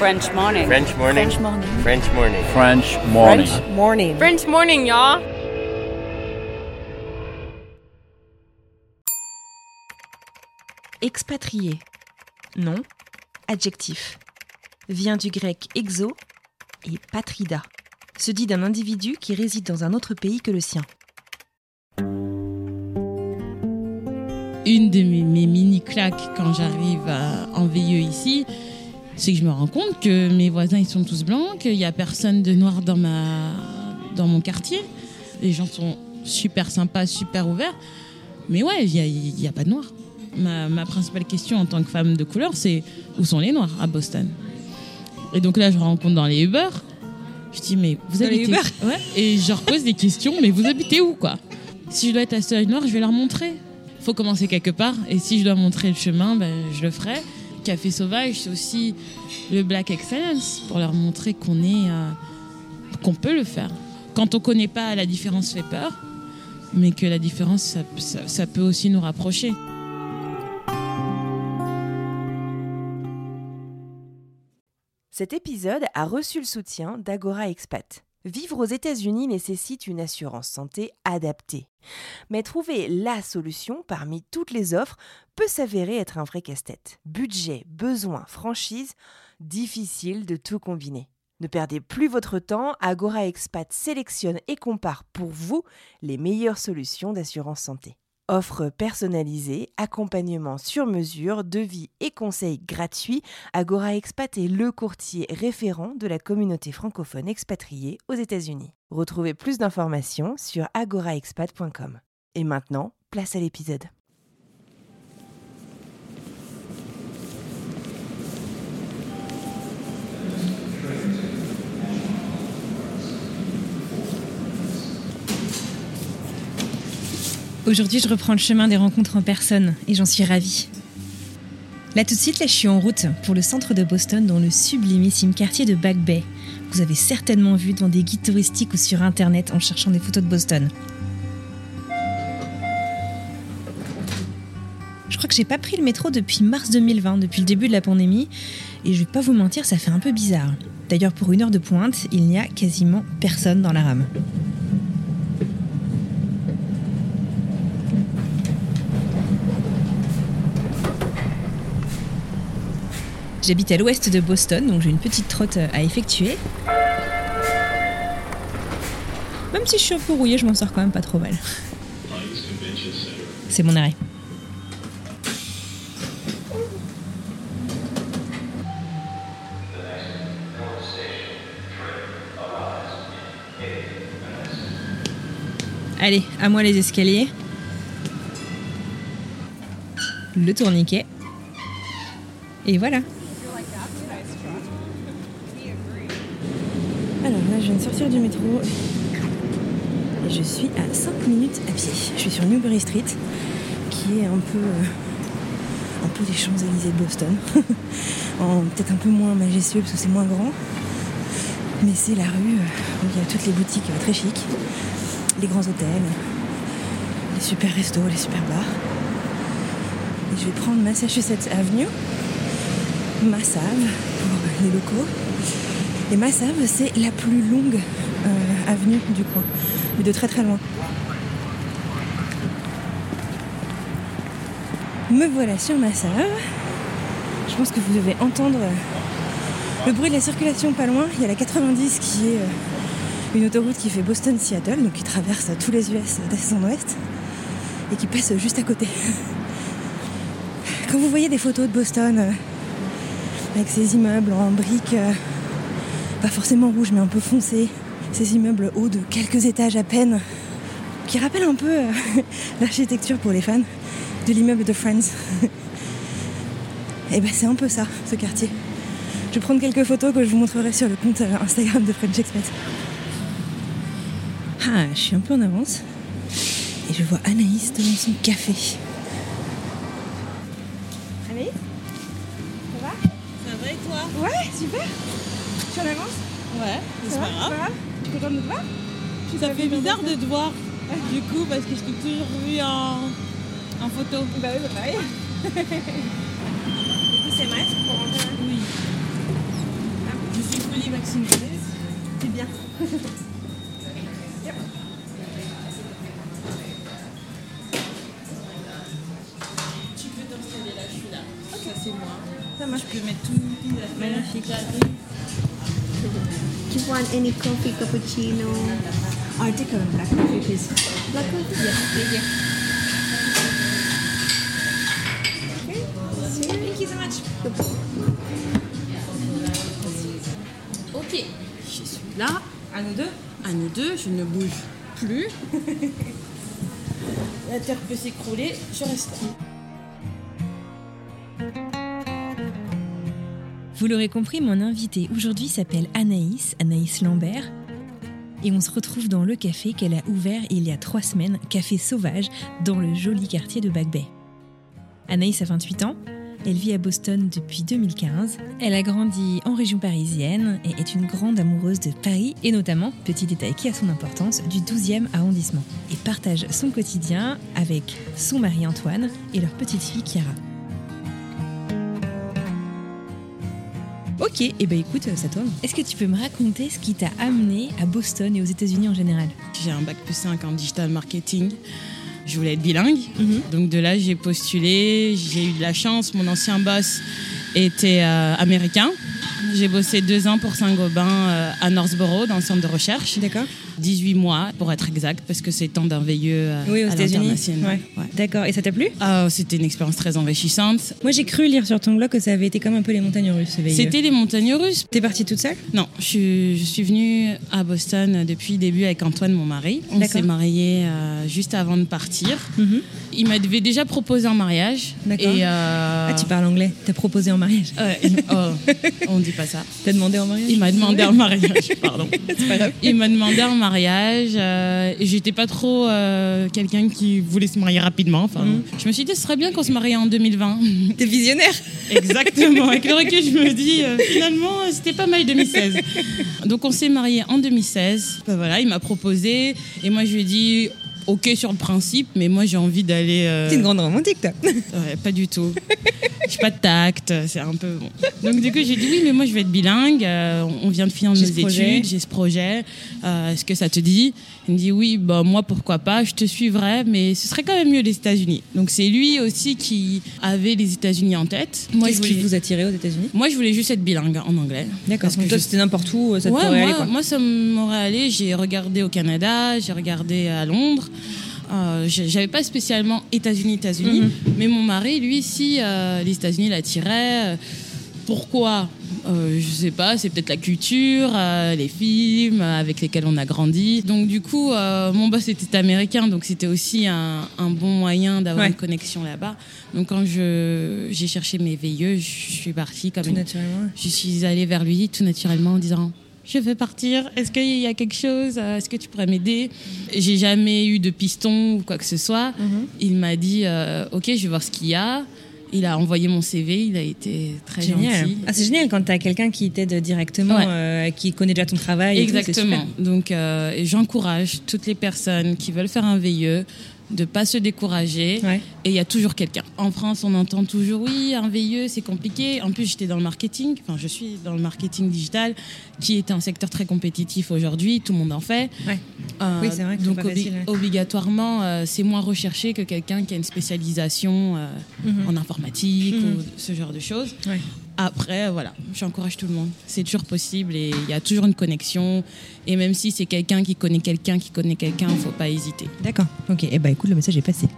French morning. French morning. French morning. French morning. French morning. French morning. French morning, y'all. Expatrié. Nom. Adjectif. Vient du grec exo et patrida. Se dit d'un individu qui réside dans un autre pays que le sien. Une de mes, mes mini claques quand j'arrive en VIE ici, c'est que je me rends compte que mes voisins ils sont tous blancs, qu'il n'y a personne de noir dans ma dans mon quartier. Les gens sont super sympas, super ouverts. Mais ouais, il n'y a, pas de noirs. Ma, ma principale question en tant que femme de couleur, c'est où sont les noirs à Boston? Et donc là, je rencontre dans les Uber. Je dis, mais vous Dans habitez Uber? Ouais. Et je leur pose des questions, mais vous habitez où quoi? Si je dois être la seule noire, je vais leur montrer. Faut commencer quelque part. Et si je dois montrer le chemin, ben, je le ferai. Café Sauvage, c'est aussi le Black Excellence pour leur montrer qu'on est, euh, qu'on peut le faire. Quand on connaît pas, la différence fait peur, mais que la différence, ça peut aussi nous rapprocher. Cet épisode a reçu le soutien d'Agora Expat. Vivre aux États-Unis nécessite une assurance santé adaptée. Mais trouver la solution parmi toutes les offres peut s'avérer être un vrai casse-tête. Budget, besoins, franchise, difficile de tout combiner. Ne perdez plus votre temps, Agora Expat sélectionne et compare pour vous les meilleures solutions d'assurance santé. Offre personnalisée, accompagnement sur mesure, devis et conseils gratuits, Agora Expat est le courtier référent de la communauté francophone expatriée aux États-Unis. Retrouvez plus d'informations sur agoraexpat.com. Et maintenant, place à l'épisode. Aujourd'hui, je reprends le chemin des rencontres en personne et j'en suis ravie. Là, tout de suite, je suis en route pour le centre de Boston, dans le sublimissime quartier de Back Bay. Vous avez certainement vu dans des guides touristiques ou sur internet en cherchant des photos de Boston. Je crois que j'ai pas pris le métro depuis mars 2020, depuis le début de la pandémie, et je vais pas vous mentir, ça fait un peu bizarre. D'ailleurs, pour une heure de pointe, il n'y a quasiment personne dans la rame. J'habite à l'ouest de Boston, donc j'ai une petite trotte à effectuer. Même si je suis un peu rouillée, je m'en sors quand même pas trop mal. C'est mon arrêt. Allez, à moi les escaliers. Le tourniquet. Et voilà. Et je suis à 5 minutes à pied. Je suis sur Newbury Street, qui est un peu, euh, un peu les Champs-Élysées de Boston. Peut-être un peu moins majestueux parce que c'est moins grand. Mais c'est la rue euh, où il y a toutes les boutiques euh, très chics, les grands hôtels, les super restos, les super bars. Et je vais prendre Massachusetts Avenue, Massave pour les locaux. Et Massave, c'est la plus longue euh, avenue du coin, mais de très très loin. Me voilà sur Massave. Je pense que vous devez entendre euh, le bruit de la circulation pas loin. Il y a la 90 qui est euh, une autoroute qui fait Boston-Seattle, donc qui traverse tous les US d'est en ouest et qui passe juste à côté. Quand vous voyez des photos de Boston avec ces immeubles en briques, pas forcément rouges mais un peu foncés, ces immeubles hauts de quelques étages à peine, qui rappellent un peu euh, l'architecture pour les fans de l'immeuble de Friends. Et ben c'est un peu ça, ce quartier. Je vais prendre quelques photos que je vous montrerai sur le compte euh, Instagram de French Expat. Ah, je suis un peu en avance. Et je vois Anaïs devant son café. Anaïs? Ça va? Ça va et toi? Ouais, super suis en avance? Ouais, c'est Ça pas va grave. Tu es contente de te voir Ça fait bizarre de te voir, du coup, parce que je t'ai toujours vu en, en photo. Bah oui, bah pareil. du coup, c'est masque pour rentrer Oui. C'est bien. Tu peux t'installer là, je suis là. Ça, c'est moi. Ça marche. Je peux mettre tout. Magnifique. Want any coffee, cappuccino? I'll take a black coffee, please. Black coffee? Yeah, thank you. Thank you so much. Ok, je suis là. À nous deux À nous deux, je ne bouge plus. La terre peut s'écrouler, je reste là. Vous l'aurez compris, mon invité aujourd'hui s'appelle Anaïs, Anaïs Lambert. Et on se retrouve dans le café qu'elle a ouvert il y a trois semaines, Café Sauvage, dans le joli quartier de Back. Anaïs a 28 ans, elle vit à Boston depuis 2015, elle a grandi en région parisienne et est une grande amoureuse de Paris et notamment, petit détail qui a son importance, du 12e arrondissement. Et partage son quotidien avec son mari Antoine et leur petite fille Chiara. Ok, et ben écoute, ça tombe. Est-ce que tu peux me raconter ce qui t'a amené à Boston et aux États-Unis en général? J'ai un bac plus 5 en digital marketing. Je voulais être bilingue. Mhm. Donc de là, j'ai postulé. J'ai eu de la chance. Mon ancien boss était euh, américain. J'ai bossé deux ans pour Saint-Gobain euh, à Northborough, dans le centre de recherche. D'accord. 18 mois, pour être exact, parce que c'est temps d'un veilleux euh, Oui, aux à États-Unis. Ouais. Ouais. D'accord, et ça t'a plu? Ah, C'était une expérience très enrichissante. Moi j'ai cru lire sur ton blog que ça avait été comme un peu les montagnes russes, ce veilleux. C'était les montagnes russes. T'es partie toute seule? Non, je suis, je suis venue à Boston depuis le début avec Antoine, mon mari. On s'est mariés euh, juste avant de partir. Mhm. Il m'avait déjà proposé un mariage. D'accord. Euh, Ah, tu parles anglais. T'as proposé en mariage. ouais, oh, on dit pas ça. T'as demandé en mariage? Il m'a demandé un mariage, pardon. C'est pas grave. Il m'a demandé un mariage. Euh, et j'étais pas trop euh, quelqu'un qui voulait se marier rapidement. Enfin, Mhm. Je me suis dit, ce serait bien qu'on se marie en 2020. T'es visionnaire Exactement. Avec le recul, je me dis, euh, finalement, euh, c'était pas mal 2016. Donc, on s'est mariés en 2016. Ben voilà, il m'a proposé. Et moi, je lui ai dit, OK sur le principe, mais moi, j'ai envie d'aller. euh, T'es une grande romantique, toi. Ouais, pas du tout. J'ai pas de tact, c'est un peu bon. Donc du coup j'ai dit oui mais moi je vais être bilingue, euh, on vient de finir nos études, j'ai ce projet, euh, est-ce que ça te dit? Il me dit oui, bah moi pourquoi pas, je te suivrai, mais ce serait quand même mieux les États-Unis. Donc c'est lui aussi qui avait les États-Unis en tête. Moi je Qu'est-ce qui vous attirait aux États-Unis? Moi je voulais juste être bilingue en anglais. D'accord. Parce que toi, je- c'était n'importe où, ça te Ouais, pourrait moi, aller, quoi. moi, ça m'aurait allé. J'ai regardé au Canada, j'ai regardé à Londres. Euh, J'avais pas spécialement États-Unis, États-Unis, Mhm. mais mon mari, lui, si euh, les États-Unis l'attiraient. euh, Pourquoi? Euh, Je sais pas, c'est peut-être la culture, les films avec lesquels on a grandi. Donc du coup, mon boss était américain, donc c'était aussi un, un bon moyen d'avoir Ouais. une connexion là-bas. Donc quand j'ai cherché mes veilleux, je suis partie comme Tout une naturellement. je suis allée vers lui tout naturellement en disant je veux partir. Est-ce qu'il y a quelque chose Euh, Est-ce que tu pourrais m'aider? J'ai jamais eu de piston ou quoi que ce soit. Mhm. Il m'a dit euh, ok, je vais voir ce qu'il y a. Il a envoyé mon CV. Il a été très Génial. gentil. Ah, c'est génial quand t'as quelqu'un qui t'aide directement, Ouais. euh, qui connaît déjà ton travail. et tout, c'est Exactement. Donc euh, j'encourage toutes les personnes qui veulent faire un veilleux de pas se décourager. Ouais. Et il y a toujours quelqu'un. En France, on entend toujours oui, un veilleux, c'est compliqué. En plus, j'étais dans le marketing, enfin, je suis dans le marketing digital, qui est un secteur très compétitif aujourd'hui. Tout le monde en fait. Ouais. Euh, Oui, c'est vrai que donc, pas facile, ouais. obligatoirement, euh, c'est moins recherché que quelqu'un qui a une spécialisation euh, Mhm. en informatique Mhm. ou ce genre de choses. Après, voilà, j'encourage tout le monde. C'est toujours possible et il y a toujours une connexion. Et même si c'est quelqu'un qui connaît quelqu'un qui connaît quelqu'un, il ne faut pas hésiter. D'accord. Ok. Eh ben, écoute, le message est passé.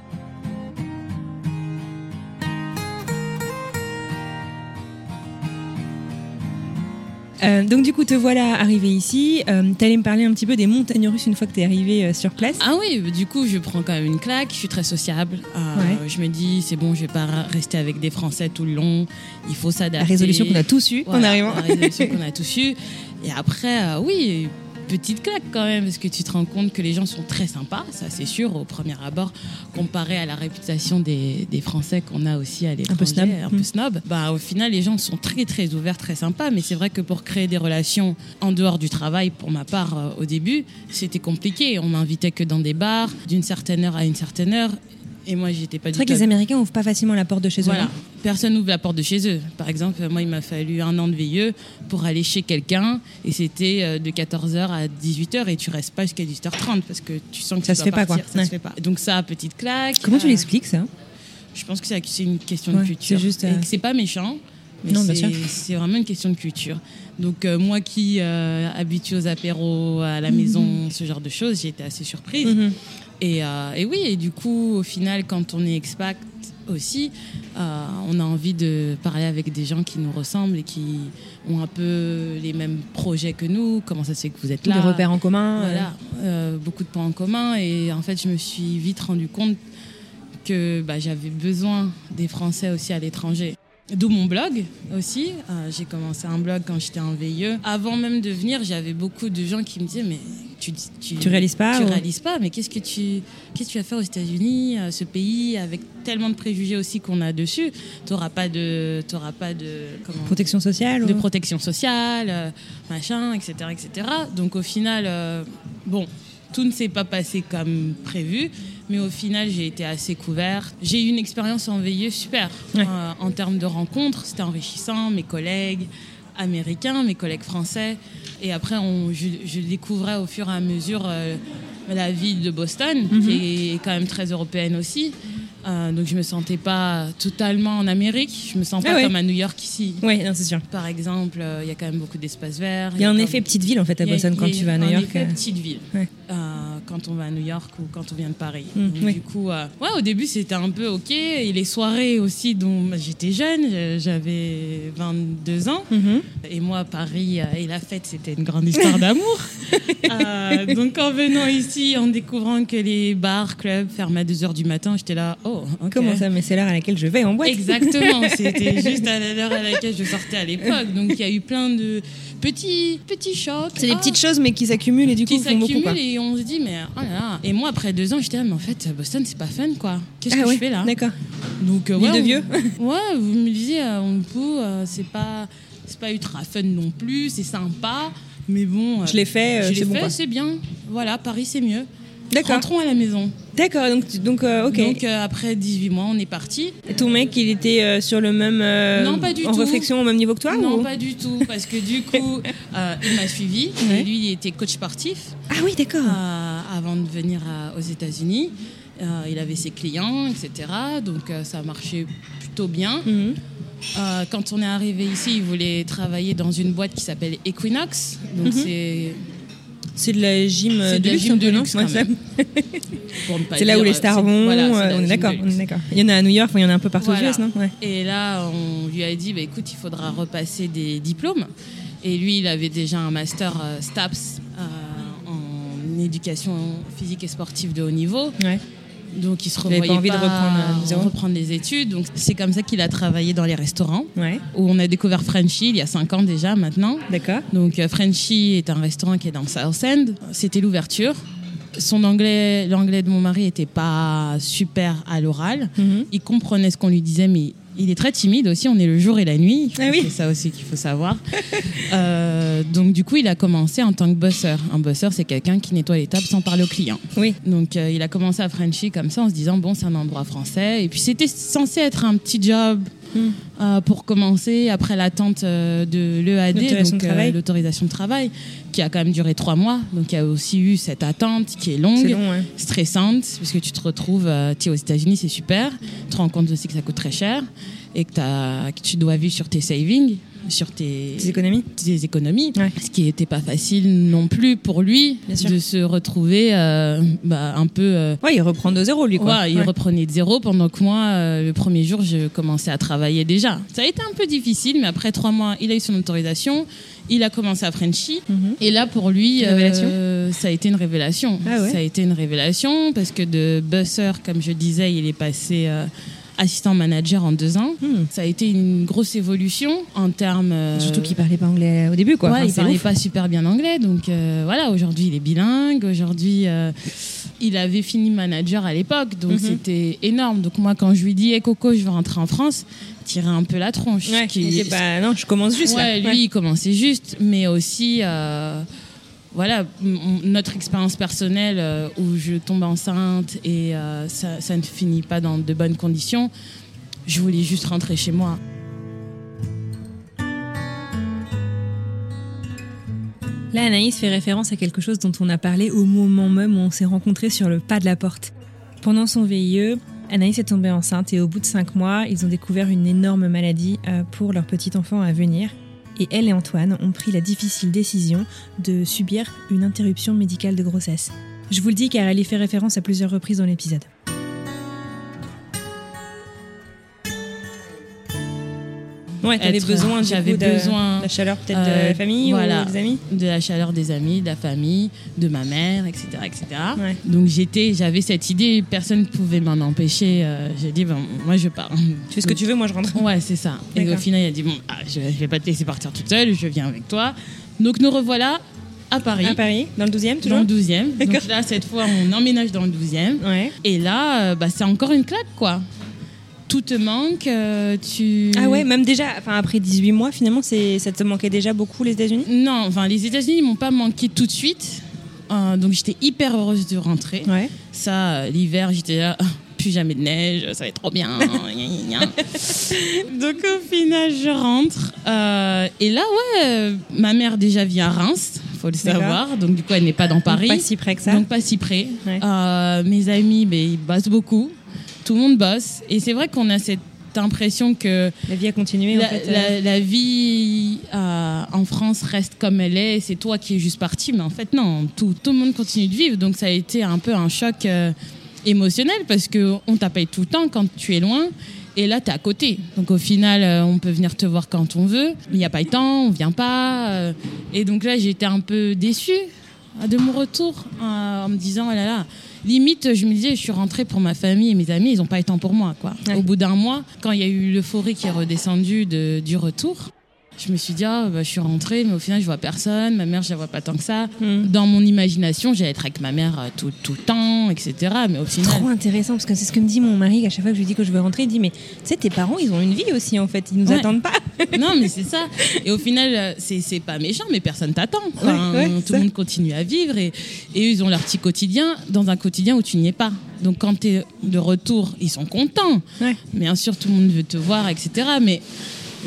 Euh, donc du coup, te voilà arrivé ici. Euh, T'allais me parler un petit peu des montagnes russes une fois que t'es arrivé euh, sur place. Ah oui, du coup, je prends quand même une claque. Je suis très sociable. Euh, Ouais. Je me dis, c'est bon, je vais pas rester avec des Français tout le long. Il faut s'adapter. La résolution qu'on a tous eue en Voilà, arrivant. La résolution qu'on a tous eue. Et après, oui, petite claque quand même, parce que tu te rends compte que les gens sont très sympas, ça c'est sûr, au premier abord, comparé à la réputation des, des Français qu'on a aussi à l'étranger. peu snob. Un peu snob. Bah, au final, les gens sont très très ouverts, très sympas, mais c'est vrai que pour créer des relations en dehors du travail, pour ma part, euh, au début, c'était compliqué. On m'invitait que dans des bars, d'une certaine heure à une certaine heure. Et moi, j'étais pas C'est du vrai tout. que les Américains ouvrent pas facilement la porte de chez eux. Voilà, personne n'ouvre la porte de chez eux. Par exemple, moi, il m'a fallu un an de veilleux pour aller chez quelqu'un et c'était euh, de 14h à 18h et tu restes pas jusqu'à 18h30 parce que tu sens que Ça tu se dois fait pas, quoi. Ça Ouais. se fait pas. Donc ça, petite claque. Comment tu Euh, l'expliques ça? Je pense que c'est c'est une question Ouais, de culture. c'est juste, Et euh, que c'est pas méchant. Mais Non, bien c'est- vraiment une question de culture. Donc euh, moi qui euh, habituée aux apéros à la maison, ce genre de choses, j'ai été assez surprise. Mhm. Et, euh, et oui, et du coup, au final, quand on est expat aussi, euh, on a envie de parler avec des gens qui nous ressemblent et qui ont un peu les mêmes projets que nous. Comment ça se fait que vous êtes là? Des repères en commun. Voilà, euh, beaucoup de points en commun. Et en fait, je me suis vite rendu compte que bah, j'avais besoin des Français aussi à l'étranger. D'où mon blog aussi. Euh, j'ai commencé un blog quand j'étais en VIE. Avant même de venir, j'avais beaucoup de gens qui me disaient Mais tu, tu, Tu réalises pas Tu ou- réalises pas, mais qu'est-ce que tu, qu'est-ce que tu vas faire aux États-Unis, euh, ce pays, avec tellement de préjugés aussi qu'on a dessus? Tu n'auras pas de. t'auras pas de comment, Protection sociale de ou- protection sociale, euh, machin, etc., etc. Donc au final, euh, bon, tout ne s'est pas passé comme prévu, mais au final, j'ai été assez couverte. J'ai eu une expérience en veilleux super Ouais. euh, en termes de rencontres. C'était enrichissant, mes collègues américains, mes collègues français. Et après, on, je, je découvrais au fur et à mesure euh, la ville de Boston, Mhm. qui est quand même très européenne aussi. Euh, donc je me sentais pas totalement en Amérique. Je me sens pas Ah ouais. comme à New York ici. Oui, c'est sûr. Par exemple, euh, il y a quand même beaucoup d'espaces verts. Il y a un comme- effet petite ville en fait à a- Boston quand tu vas à New un York. effet euh. petite ville. Ouais. Euh, quand on va à New York ou quand on vient de Paris. Mm, Donc, oui. Du coup, euh, ouais, au début c'était un peu ok. Et les soirées aussi, dont bah, j'étais jeune, j'avais 22 ans. Mhm. Et moi, Paris euh, et la fête, c'était une grande histoire d'amour. Euh, donc en venant ici, en découvrant que les bars, clubs ferment à 2h du matin, j'étais là, oh. Comment ça Mais c'est l'heure à laquelle je vais en boîte. Exactement, c'était juste à l'heure à laquelle je sortais à l'époque. Donc il y a eu plein de petits, petits chocs. C'est des Ah, petites choses mais qui s'accumulent et du coup qui font beaucoup quoi. et on se dit, mais oh là là. Et moi, après deux ans, j'étais là, mais en fait, Boston, c'est pas fun quoi. Qu'est-ce Ah que ouais, je fais là D'accord. Donc, euh, ouais, de on- vieux. Ouais, vous me disiez, euh, on peut, euh, c'est pas, c'est pas ultra fun non plus, c'est sympa, mais bon. Je l'ai fait, euh, je l'ai c'est bon fait, c'est bien. Voilà, Paris, c'est mieux. D'accord. Rentrons à la maison. D'accord. Donc donc euh, ok. Donc, euh, après 18 mois, on est parti. Et Ton mec, il était euh, sur le même Non, pas du en tout. réflexion au même niveau que toi non, ou- pas du tout, parce que du coup, il m'a suivi. Ouais. Et lui, il était coach sportif. Ah oui, d'accord. avant de venir à- aux États-Unis. Il avait ses clients, etc. Donc ça marchait plutôt bien. Mhm. Quand on est arrivé ici, il voulait travailler dans une boîte qui s'appelle Equinox. Donc Mhm. c'est C'est de la gym euh, C'est de la luxe, gym de luxe, C'est là où les euh, stars vont. voilà, euh, de on est gym d'accord. de est. Il y en a à New York, il y en a un peu partout Voilà. aux US, non? Ouais. Et là, on lui a dit, bah, écoute, il faudra repasser des diplômes. Et lui, il avait déjà un master euh, STAPS euh, en éducation physique et sportive de haut niveau. Ouais. Donc il se Il avait revoyait pas envie de reprendre, euh, reprendre les études. Donc c'est comme ça qu'il a travaillé dans les restaurants Ouais. où on a découvert Frenchy il y a 5 ans déjà maintenant. D'accord. Donc euh, Frenchy est un restaurant qui est dans South End. C'était l'ouverture. Son anglais, l'anglais de mon mari était pas super à l'oral. Mhm. Il comprenait ce qu'on lui disait, mais il est très timide aussi. On est le jour et la nuit. Ah oui. C'est ça aussi qu'il faut savoir. Euh, donc du coup, il a commencé en tant que bosseur. Un bosseur, c'est quelqu'un qui nettoie les tables sans parler aux clients. Oui. Donc euh, il a commencé à Frenchy comme ça en se disant bon c'est un endroit français et puis c'était censé être un petit job. Euh, pour commencer après l'attente euh, de l'EAD L'autorisation donc de euh, travail. l'autorisation de travail qui a quand même duré trois mois donc il y a aussi eu cette attente qui est longue C'est long, ouais. stressante parce que tu te retrouves euh, tu es aux États-Unis c'est super tu te rends compte aussi que ça coûte très cher et que tu dois vivre sur tes savings sur tes, Tes économies des économies, Ouais. ce qui n'était pas facile non plus pour lui de se retrouver euh, bah, un peu. euh, Ouais, il reprend de zéro, lui, quoi. ouais, il Ouais. reprenait de zéro pendant que moi, euh, le premier jour, je commençais à travailler déjà. Ça a été un peu difficile, mais après trois mois, il a eu son autorisation, il a commencé à Frenchy. Mhm. Et là, pour lui, euh, ça a été une révélation. Ah Ça a été une révélation parce que de busser, comme je disais, il est passé assistant manager en deux ans. Hmm. Ça a été une grosse évolution en termes. euh, Surtout qu'il parlait pas anglais au début, quoi. Ouais, Enfin, il parlait ouf. pas super bien anglais, donc euh, voilà. Aujourd'hui, il est bilingue. Aujourd'hui, euh, il avait fini manager à l'époque, donc Mhm. c'était énorme. Donc moi, quand je lui dis, hey, Coco, je veux rentrer en France, il tirait un peu la tronche. Ouais, Qui- il était pas- non, je commence juste ouais, là. lui, il commençait juste, mais aussi. Voilà, notre expérience personnelle euh, où je tombe enceinte et euh, ça, ça ne finit pas dans de bonnes conditions, je voulais juste rentrer chez moi. Là, Anaïs fait référence à quelque chose dont on a parlé au moment même où on s'est rencontrés sur le pas de la porte. Pendant son VIE, Anaïs est tombée enceinte et au bout de cinq mois, ils ont découvert une énorme maladie euh, pour leur petit enfant à venir. Et elle et Antoine ont pris la difficile décision de subir une interruption médicale de grossesse. Je vous le dis car elle y fait référence à plusieurs reprises dans l'épisode. Ouais, t'avais Être- besoin, j'avais besoin, de la chaleur peut-être de euh, la famille voilà. ou des amis de la chaleur des amis, de la famille, de ma mère, etc. etc. Ouais. Donc j'étais, j'avais cette idée, personne ne pouvait m'en empêcher. euh, J'ai dit, bon, moi je pars. Tu fais ce que tu veux, moi je rentre. Ouais, c'est ça. Et au final, il a dit, bon, ah, je, je vais pas te laisser partir toute seule, je viens avec toi. Donc nous revoilà à Paris, À Paris, dans le 12e dans toujours le 12e. D'accord. Donc là, cette fois, on emménage dans le 12e. Ouais. Et là, euh, bah, c'est encore une claque, quoi. Tout te manque, euh, tu... Ah ouais, même déjà, enfin après 18 mois, finalement, ça te manquait déjà beaucoup les États-Unis? Non, enfin, les États-Unis ils m'ont pas manqué tout de suite. Euh, donc j'étais hyper heureuse de rentrer. Ouais. Ça, l'hiver, j'étais là, Ah, plus jamais de neige, ça va être trop bien. Donc au final, je rentre. Euh, et là, ouais, ma mère déjà vit à Reims, faut le savoir. Donc du coup, elle n'est pas dans Paris. Pas si près que ça. Donc pas si près. Ouais. Euh, mes amis, ben, ils bossent beaucoup. Tout le monde bosse. Et c'est vrai qu'on a cette impression que la vie a continué la, en fait. euh. la vie euh, en France reste comme elle est, c'est toi qui es juste parti, mais en fait non, tout, tout le monde continue de vivre, donc ça a été un peu un choc euh, émotionnel parce que on t'appelle tout le temps quand tu es loin. Et là, tu es à côté. Donc, au final, on peut venir te voir quand on veut. Il n'y a pas le temps, on vient pas. et donc là, j'étais un peu déçue de mon retour en me disant, oh là là, limite, je me disais, je suis rentrée pour ma famille et mes amis, ils n'ont pas eu le temps pour moi. Quoi. Ouais. Au bout d'un mois, quand il y a eu l'euphorie qui est redescendue de- du retour, je me suis dit, ah, bah, je suis rentrée, mais au final, je vois personne. Ma mère, je la vois pas tant que ça. Hmm. Dans mon imagination, j'allais être avec ma mère euh, tout, tout le temps, etc. Mais au final, Trop intéressant parce que c'est ce que me dit mon mari à chaque fois que je lui dis que je veux rentrer. Il dit mais tu sais tes parents ils ont une vie aussi en fait ils nous Ouais. attendent pas. non, mais c'est ça. Et au final, euh, c'est pas méchant, mais personne t'attend. Enfin, Ouais, ouais, tout le monde continue à vivre et, et ils ont leur petit quotidien dans un quotidien où tu n'y es pas. Donc quand tu es de retour, ils sont contents. Ouais. Bien sûr, tout le monde veut te voir, etc. Mais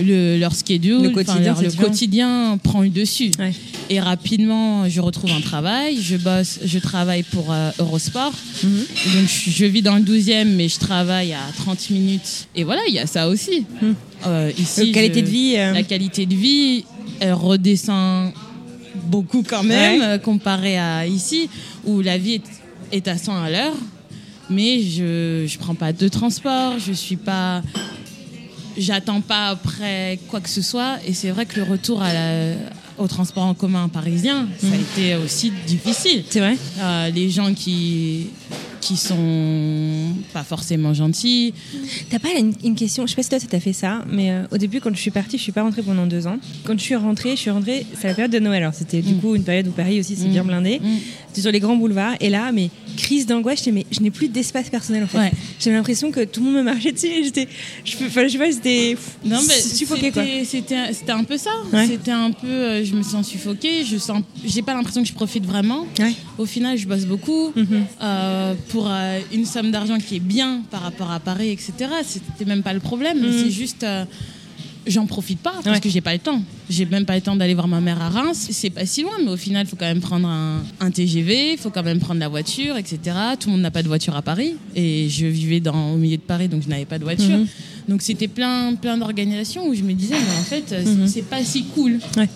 le, leur schedule, Le quotidien, leur- le quotidien prend le dessus. Ouais. Et rapidement, je retrouve un travail. Je bosse, je travaille pour euh, Eurosport. Mhm. Donc je, je vis dans le 12e, mais je travaille à 30 minutes. Et voilà, il y a ça aussi. Mhm. Euh, ici, La qualité je- de vie. euh, la qualité de vie, elle redescend beaucoup quand même, Ouais. comparé à ici, où la vie est, est à 100 à l'heure. Mais je ne prends pas de transport, je suis pas. J'attends pas après quoi que ce soit. Et c'est vrai que le retour à la- au transport en commun parisien, ça a été aussi difficile. C'est vrai. Euh, les gens qui qui sont pas forcément gentils. T'as pas une, une question, je sais pas si toi ça t'a fait ça, mais euh, au début quand je suis partie, je suis pas rentrée pendant deux ans. Quand je suis rentrée, je suis rentrée, c'est la période de Noël. Alors c'était du Mm. coup une période où Paris aussi c'est Mm. bien blindé. Mm. C'était sur les grands boulevards et là, mais crise d'angoisse, j'étais mais je n'ai plus d'espace personnel en fait. Ouais. J'avais l'impression que tout le monde me marchait dessus. et J'étais, je, je sais pas, pff, Non, mais suffoquée quoi. c'était- C'était c'était un peu ça. Ouais. C'était un peu. euh, je me sens suffoquée. Je sens. J'ai pas l'impression que je profite vraiment. Ouais. Au final, je bosse beaucoup Mhm. euh, pour euh, une somme d'argent qui est bien par rapport à Paris, etc. C'était même pas le problème. Mhm. C'est juste. euh, J'en profite pas parce Ouais. que j'ai pas le temps. J'ai même pas le temps d'aller voir ma mère à Reims. C'est pas si loin, mais au final, il faut quand même prendre un, un TGV, il faut quand même prendre la voiture, etc. Tout le monde n'a pas de voiture à Paris. Et je vivais dans, au milieu de Paris, donc je n'avais pas de voiture. Mhm. Donc c'était plein, plein d'organisations où je me disais, mais en fait, Mhm. c'est- c'est pas si cool. Ouais.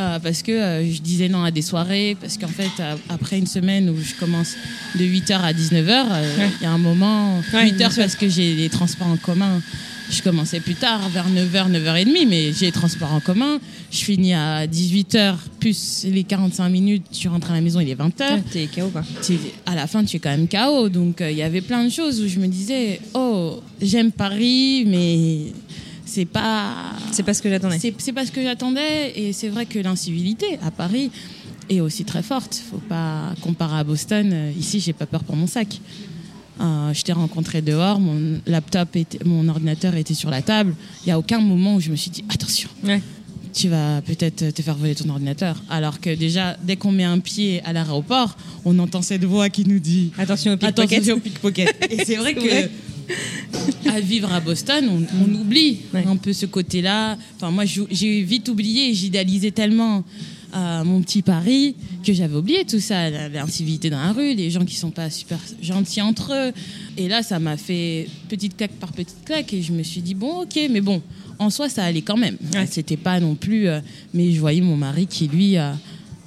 Euh, parce que euh, je disais non à des soirées, parce qu'en fait, euh, après une semaine où je commence de 8h à 19h, il Ouais. y a un moment, Ouais, 8h bien sûr. parce que j'ai les transports en commun. Je commençais plus tard, vers 9h, 9h30, mais j'ai les transports en commun. Je finis à 18h, plus les 45 minutes, je rentre à la maison, il est 20h Ouais, T'es KO quoi. tu- à la fin, tu es quand même KO. Donc, il y avait plein de choses où je me disais, oh, j'aime Paris, mais c'est pas. C'est pas ce que j'attendais. C'est pas ce que j'attendais. Et c'est vrai que l'incivilité à Paris est aussi très forte. Faut pas comparer à Boston. Ici, j'ai pas peur pour mon sac. Euh, je t'ai rencontré dehors, mon laptop, était, mon ordinateur était sur la table. Il n'y a aucun moment où je me suis dit attention, Ouais. tu vas peut-être te faire voler ton ordinateur. Alors que déjà, dès qu'on met un pied à l'aéroport, on entend cette voix qui nous dit Attention au pickpocket. Attention au pickpocket. Et c'est vrai que vrai. À vivre à Boston, on, on oublie Ouais. un peu ce côté-là. Enfin, moi, j'ai vite oublié, j'idéalisais tellement euh, mon petit Paris que j'avais oublié tout ça, l'incivilité dans la rue, les gens qui sont pas super gentils entre eux. Et là, ça m'a fait petite claque par petite claque et je me suis dit bon, ok, mais bon, en soi, ça allait quand même. Ouais. C'était pas non plus. euh, mais je voyais mon mari qui lui. euh,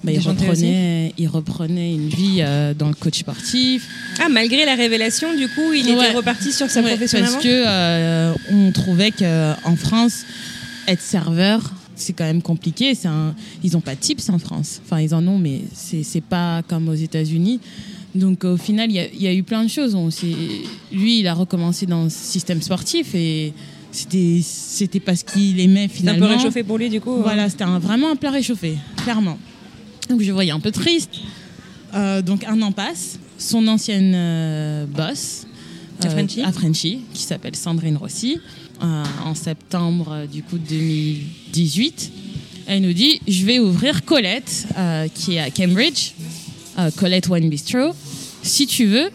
bah, il, reprenait, il reprenait une vie euh, dans le coach sportif. Ah, malgré la révélation, du coup, il était Ouais. reparti sur sa Ouais, profession Parce que euh, on trouvait qu'en France, être serveur, c'est quand même compliqué. Un- Ils n'ont pas de tips en France. Enfin, ils en ont, mais c'est pas comme aux États-Unis. Donc au final, il y a- il y, a eu plein de choses. On lui, il a recommencé dans le système sportif et c'était c'était pas ce qu'il aimait C'est un finalement. peu réchauffé pour lui, du coup. Voilà, c'était vraiment un plat réchauffé, clairement. Donc je voyais un peu triste. Euh, donc un an passe. Son ancienne euh, boss, À Frenchy. à Frenchy, qui s'appelle Sandrine Rossi, euh, en septembre euh, du coup 2018, elle nous dit je vais ouvrir Colette, euh, qui est à Cambridge, euh, Colette Wine Bistro. Si tu veux,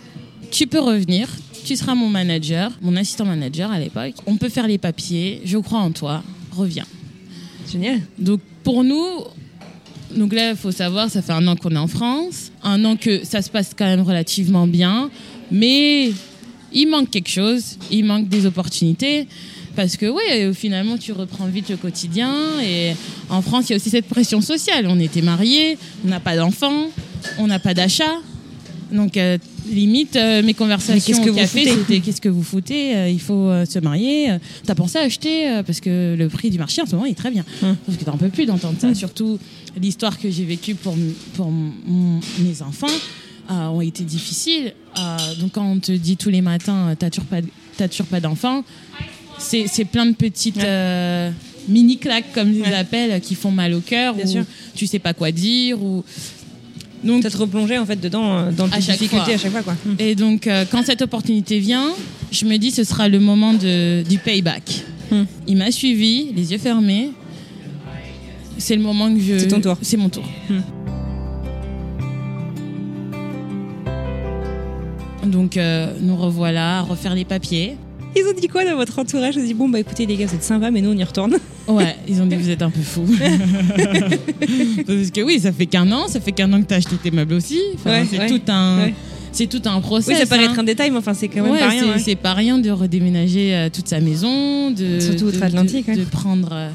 tu peux revenir. Tu seras mon manager, mon assistant manager à l'époque. On peut faire les papiers. Je crois en toi. Reviens. Génial. Donc pour nous, donc là, il faut savoir, ça fait un an qu'on est en France, un an que ça se passe quand même relativement bien, mais il manque quelque chose, il manque des opportunités. Parce que oui, finalement, tu reprends vite le quotidien. Et en France, il y a aussi cette pression sociale. On était mariés, on n'a pas d'enfants, on n'a pas d'achat. Donc, euh, limite, euh, mes conversations au vous café, c'était qu'est-ce que vous foutez Euh, Il faut euh, se marier. T'as pensé à acheter Parce que le prix du marché en ce moment il est très bien. Hum. Parce que t'en peux plus d'entendre ça. Surtout l'histoire que j'ai vécue pour, pour mes enfants ont été difficiles. Donc quand on te dit tous les matins, t'as toujours pas, t'as toujours pas d'enfants, c'est c'est plein de petites mini claques comme ils Ouais. appellent qui font mal au cœur. Ou sûr. Tu sais pas quoi dire ou donc Ça te replongeait en fait dedans, euh, dans À les chaque difficultés fois. à chaque fois. Quoi. Hmm. Et donc, euh, quand cette opportunité vient, je me dis ce sera le moment de, du payback. Hmm. Il m'a suivi, les yeux fermés. C'est le moment que je. C'est ton tour. C'est mon tour. Hmm. Donc, euh, nous revoilà à refaire les papiers. Ils ont dit quoi dans votre entourage? Ils ont dit bon bah écoutez les gars vous êtes sympas mais nous on y retourne. Ouais, ils ont dit vous êtes un peu fous. Parce que oui, ça fait qu'un an, ça fait qu'un an que tu as acheté tes meubles aussi. Enfin, Ouais, c'est ouais, tout un, ouais. c'est tout un process. Oui ça paraît hein. être un détail mais enfin c'est quand même pas rien. c'est- ouais. C'est pas rien de redéménager euh, toute sa maison, de Surtout de- outre-Atlantique, de, ouais. de prendre. euh,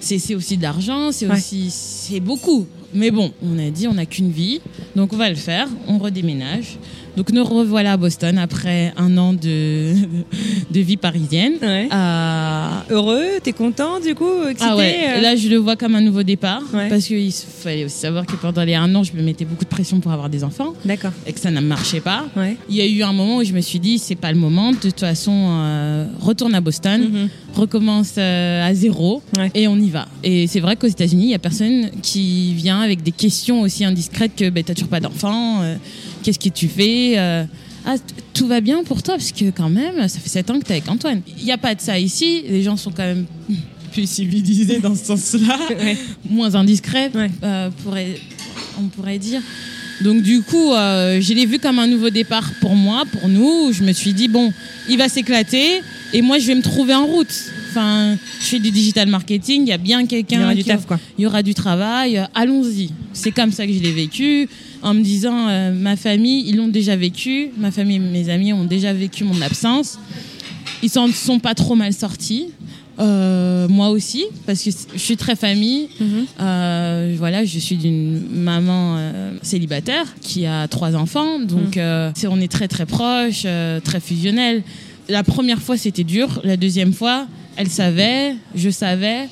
c'est aussi de l'argent, c'est aussi c'est beaucoup. Mais bon, on a dit on n'a qu'une vie, donc on va le faire. On redéménage. Donc nous revoilà à Boston après un an de de vie parisienne. Ouais. Ah, Heureux, t'es content du coup excité, ah ouais, euh là je le vois comme un nouveau départ Ouais. parce qu'il fallait aussi savoir que pendant les un an je me mettais beaucoup de pression pour avoir des enfants D'accord. et que ça ne marchait pas. Ouais. Il y a eu un moment où je me suis dit, c'est pas le moment. De toute façon, euh, retourne à Boston, Mhm. recommence euh, à zéro Ouais. et on y va. Et c'est vrai qu'aux États-Unis, il y a personne qui vient avec des questions aussi indiscrètes que ben, t'as toujours pas d'enfant, euh, qu'est-ce que tu fais euh, ah, tout va bien pour toi parce que quand même, ça fait 7 ans que t'es avec Antoine. Il n'y a pas de ça ici. Les gens sont quand même plus civilisés dans ce sens-là, Ouais. moins indiscrets, Ouais. euh, pourrait- on pourrait dire. Donc du coup, euh, je l'ai vu comme un nouveau départ pour moi, pour nous. Je me suis dit bon, il va s'éclater et moi je vais me trouver en route. Enfin, je fais du digital marketing, il y a bien quelqu'un. Il y aura du taf quoi. il y aura du travail, euh, allons-y. C'est comme ça que je l'ai vécu, en me disant, euh, ma famille, ils l'ont déjà vécu, ma famille et mes amis ont déjà vécu mon absence. Ils s'en sont pas trop mal sortis. Euh, moi aussi, parce que je suis très famille. Mhm. Euh, voilà, je suis d'une maman euh, célibataire qui a trois enfants, donc c'est- on est très très proches, très fusionnels. La première fois c'était dur, la deuxième fois elle savait, je savais.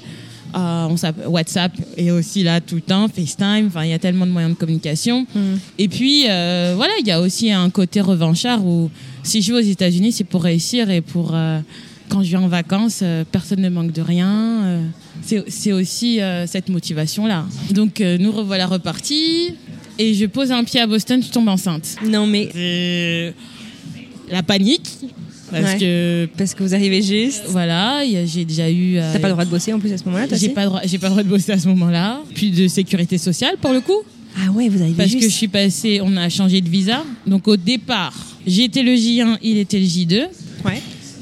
Euh, on WhatsApp est aussi là tout le temps, FaceTime, enfin il y a tellement de moyens de communication. Mhm. Et puis euh, voilà, il y a aussi un côté revanchard où si je vais aux États-Unis, c'est pour réussir et pour euh, quand je vais en vacances, personne ne manque de rien. c'est aussi cette motivation-là. Donc euh, nous revoilà repartis et je pose un pied à Boston, je tombe enceinte. Non mais la panique. Parce Ouais. que, Parce que vous arrivez juste. voilà, j'ai déjà eu. euh, T'as pas le droit de bosser en plus à ce moment-là, J'ai pas, le droit- j'ai pas le droit de bosser à ce moment-là. Plus de sécurité sociale pour le coup. Ah ouais, vous arrivez Parce juste. que je suis passée, on a changé de visa. Donc au départ, j'étais le J1, il était le J2. Ouais.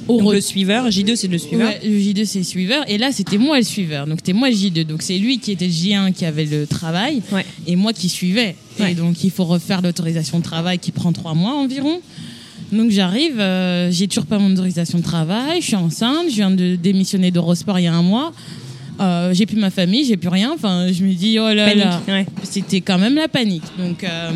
Au Donc re- le suiveur, J2 c'est le suiveur. Ouais, le J2 c'est le suiveur. Et là, c'était moi le suiveur. Donc c'était moi le J2. Donc c'est lui qui était le J1 qui avait le travail. Ouais. Et moi qui suivais. Ouais. Et donc il faut refaire l'autorisation de travail qui prend trois mois environ. Donc j'arrive, euh, j'ai toujours pas mon autorisation de travail, je suis enceinte, je viens de démissionner d'Eurosport il y a un mois. Euh, j'ai plus ma famille, j'ai plus rien. Enfin, je me dis oh là Panique. là, Ouais. c'était quand même la panique. Donc, euh,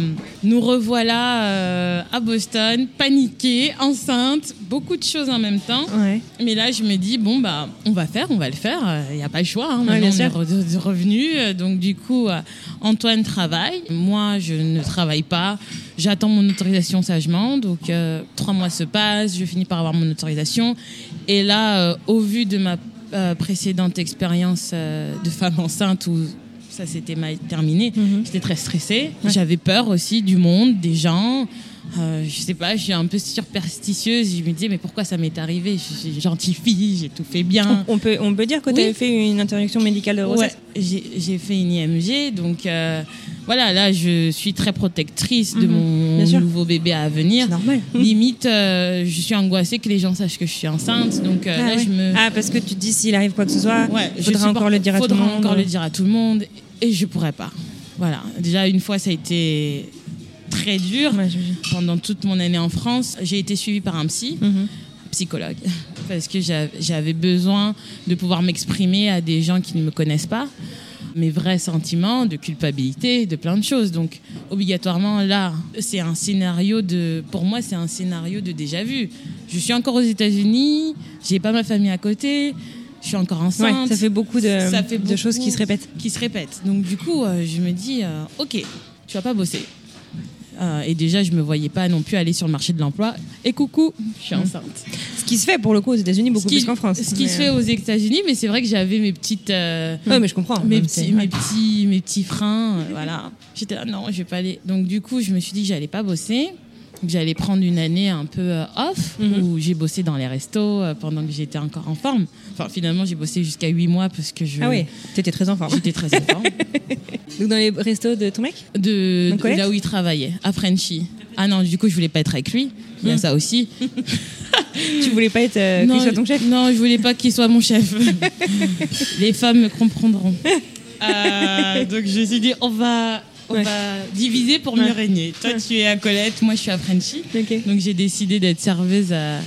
nous revoilà euh, à Boston, paniqués, enceintes, beaucoup de choses en même temps. Ouais. Mais là, je me dis, bon, bah, on va faire, on va le faire. Il n'y a pas le choix. Hein. Ouais, bien on est re- revenu. Euh, Donc, du coup, euh, Antoine travaille. Moi, je ne travaille pas. J'attends mon autorisation sagement. Donc, euh, trois mois se passent. Je finis par avoir mon autorisation. Et là, euh, au vu de ma euh, précédente expérience euh, de femme enceinte où ça s'était mal terminé, Mhm. j'étais très stressée. J'avais peur aussi du monde, des gens. Euh, je sais pas, je suis un peu superstitieuse. Je me disais, mais pourquoi ça m'est arrivé? Je suis gentille fille, j'ai tout fait bien. On peut, on peut dire que tu avais fait une interruption médicale de Ouais, grossesse j'ai j'ai fait une IMG, donc euh, voilà, là je suis très protectrice de Mhm, mon nouveau bébé à venir. C'est normal. Limite, euh, je suis angoissée que les gens sachent que je suis enceinte, donc Ah, là ouais. je me. Ah, parce que tu dis s'il arrive quoi que ce soit, Ouais, il je faudra encore le dire à tout le faudra monde. encore le dire à tout le monde, et je pourrais pas. Voilà, déjà une fois ça a été très dur. Ouais. Pendant toute mon année en France, j'ai été suivie par un psy, Mhm. psychologue, parce que j'a- j'avais besoin de pouvoir m'exprimer à des gens qui ne me connaissent pas, mes vrais sentiments de culpabilité, de plein de choses. Donc, obligatoirement, là, c'est un scénario de, pour moi, c'est un scénario de déjà vu. Je suis encore aux États-Unis, j'ai pas ma famille à côté, je suis encore enceinte. Ouais, ça fait beaucoup de, Ça fait de beaucoup choses qui se répètent. Qui se répètent. Donc, du coup, euh, je me dis, euh, ok, tu vas pas bosser. Euh, et déjà, je me voyais pas non plus aller sur le marché de l'emploi. Et coucou, je suis enceinte. Ce qui se fait pour le coup aux États-Unis beaucoup qui- plus qu'en France. Ce qui Mais, se fait aux États-Unis, mais c'est vrai que j'avais mes petites, euh, Ouais, mais je comprends. mes petits, mes petits, mes petits freins, euh, voilà. J'étais là, non, je vais pas aller. Donc du coup, je me suis dit que j'allais pas bosser, j'allais prendre une année un peu euh, off, Mhm. où j'ai bossé dans les restos euh, pendant que j'étais encore en forme. Enfin, finalement, j'ai bossé jusqu'à 8 mois parce que je, Ah oui, t'étais très en forme. j'étais très en forme. Donc dans les restos de ton mec De, de là où il travaillait, à Frenchy. Ah non, du coup, je voulais pas être avec lui. Il y a Mhm. ça aussi. Tu voulais pas être euh, qu'il soit ton chef Non, je voulais pas qu'il soit mon chef. Les femmes me comprendront. Euh, donc je me suis dit, on va, on Ouais. va diviser pour mieux Ouais. régner. Toi, tu es à Colette, moi, je suis à Frenchy. Donc j'ai décidé d'être serveuse à.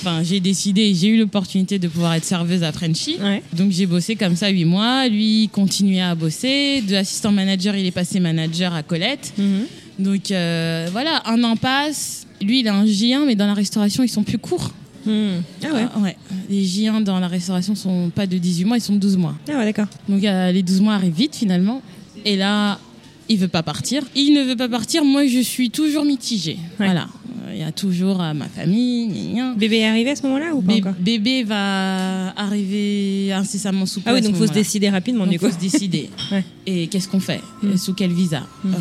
Enfin, j'ai décidé, j'ai eu l'opportunité de pouvoir être serveuse à Frenchy. Ouais. Donc j'ai bossé comme ça huit mois. Lui il continuait à bosser. De assistant manager, il est passé manager à Colette. Mhm. Donc euh, voilà, un an passe. Lui, il a un J1, mais dans la restauration, ils sont plus courts. Mhm. Ah ouais. Ah, ouais. Les J1 dans la restauration sont pas de 18 mois, ils sont de 12 mois. Ah ouais, d'accord. Donc euh, les 12 mois arrivent vite finalement. Et là, il veut pas partir. Il ne veut pas partir. Moi, je suis toujours mitigée. Ouais. Voilà. Il y a toujours euh, ma famille. gna, gna. Bébé est arrivé à ce moment-là ou pas Bé- encore bébé va arriver incessamment sous peu. Ah oui, donc faut se décider rapidement Donc du coup. faut se décider. Ouais. Et qu'est-ce qu'on fait? Mm. Sous quel visa? Mm. Euh,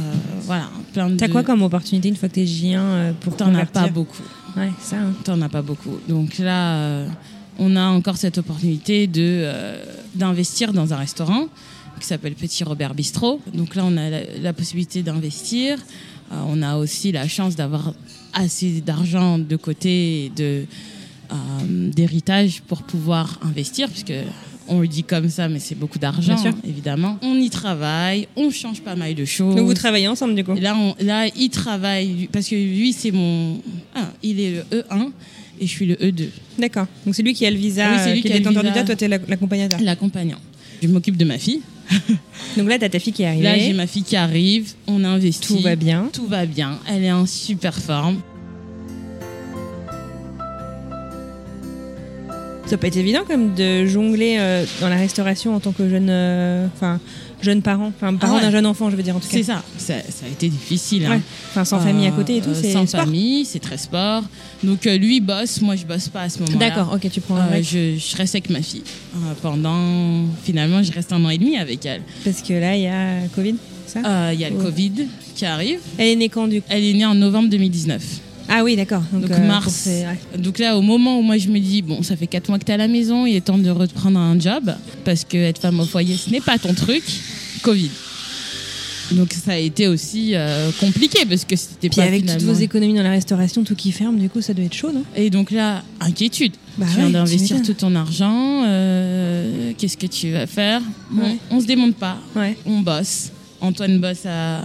Voilà. Plein de. T'as quoi comme opportunité une fois que t'es J1 euh, pour T'en as pas beaucoup. Ouais, ça. hein. T'en as pas beaucoup. Donc là, euh, on a encore cette opportunité de d'investir dans un restaurant qui s'appelle Petit Robert Bistrot. Donc là, on a la, la possibilité d'investir. Euh, on a aussi la chance d'avoir assez d'argent de côté de euh, d'héritage pour pouvoir investir, puisque on le dit comme ça, mais c'est beaucoup d'argent, évidemment. On y travaille, on change pas mal de choses. Donc vous travaillez ensemble du coup Là, on- là, il travaille parce que lui, c'est mon. Ah, il est le E1 et je suis le E2, D'accord. Donc c'est lui qui a le visa, Oui, c'est lui qui qui est détenteur du visa. toi t'es la- l'accompagnateur. l'accompagnant. Je m'occupe de ma fille. Donc là t'as ta fille qui est arrivée. Là, j'ai ma fille qui arrive. On investit. Tout va bien. Tout va bien. Elle est en super forme. Ça peut être évident comme de jongler euh, dans la restauration en tant que jeune, euh, enfin jeune parent, enfin parent Ah ouais. d'un jeune enfant, je veux dire en tout cas. C'est ça. ça. ça a été difficile. hein. Enfin sans famille à côté et tout, Euh, c'est Sans sport. famille, c'est très sport. Donc euh, lui bosse, moi je bosse pas à ce moment-là. D'accord, ok, tu prends un Euh, je, je reste avec ma fille euh, pendant finalement je reste un an et demi avec elle. Parce que là il y a Covid, ça? Euh, Il y a le. Covid qui arrive. Elle est née quand du coup? Elle est née en novembre 2019. Ah oui, d'accord. Donc, euh, mars. pour ces- ouais. Donc là, au moment où moi je me dis, bon, ça fait 4 mois que tu es à la maison, il est temps de reprendre un job, parce que être femme au foyer, ce n'est pas ton truc, Covid. Donc ça a été aussi euh, compliqué, parce que c'était Puis pas avec toutes vos économies dans la restauration, tout qui ferme, du coup, ça doit être chaud, non? Et donc là, inquiétude. Bah tu viens d'investir tout ton argent, euh, qu'est-ce que tu vas faire? Ouais. On se démonte pas, Ouais. on bosse. Antoine bosse à,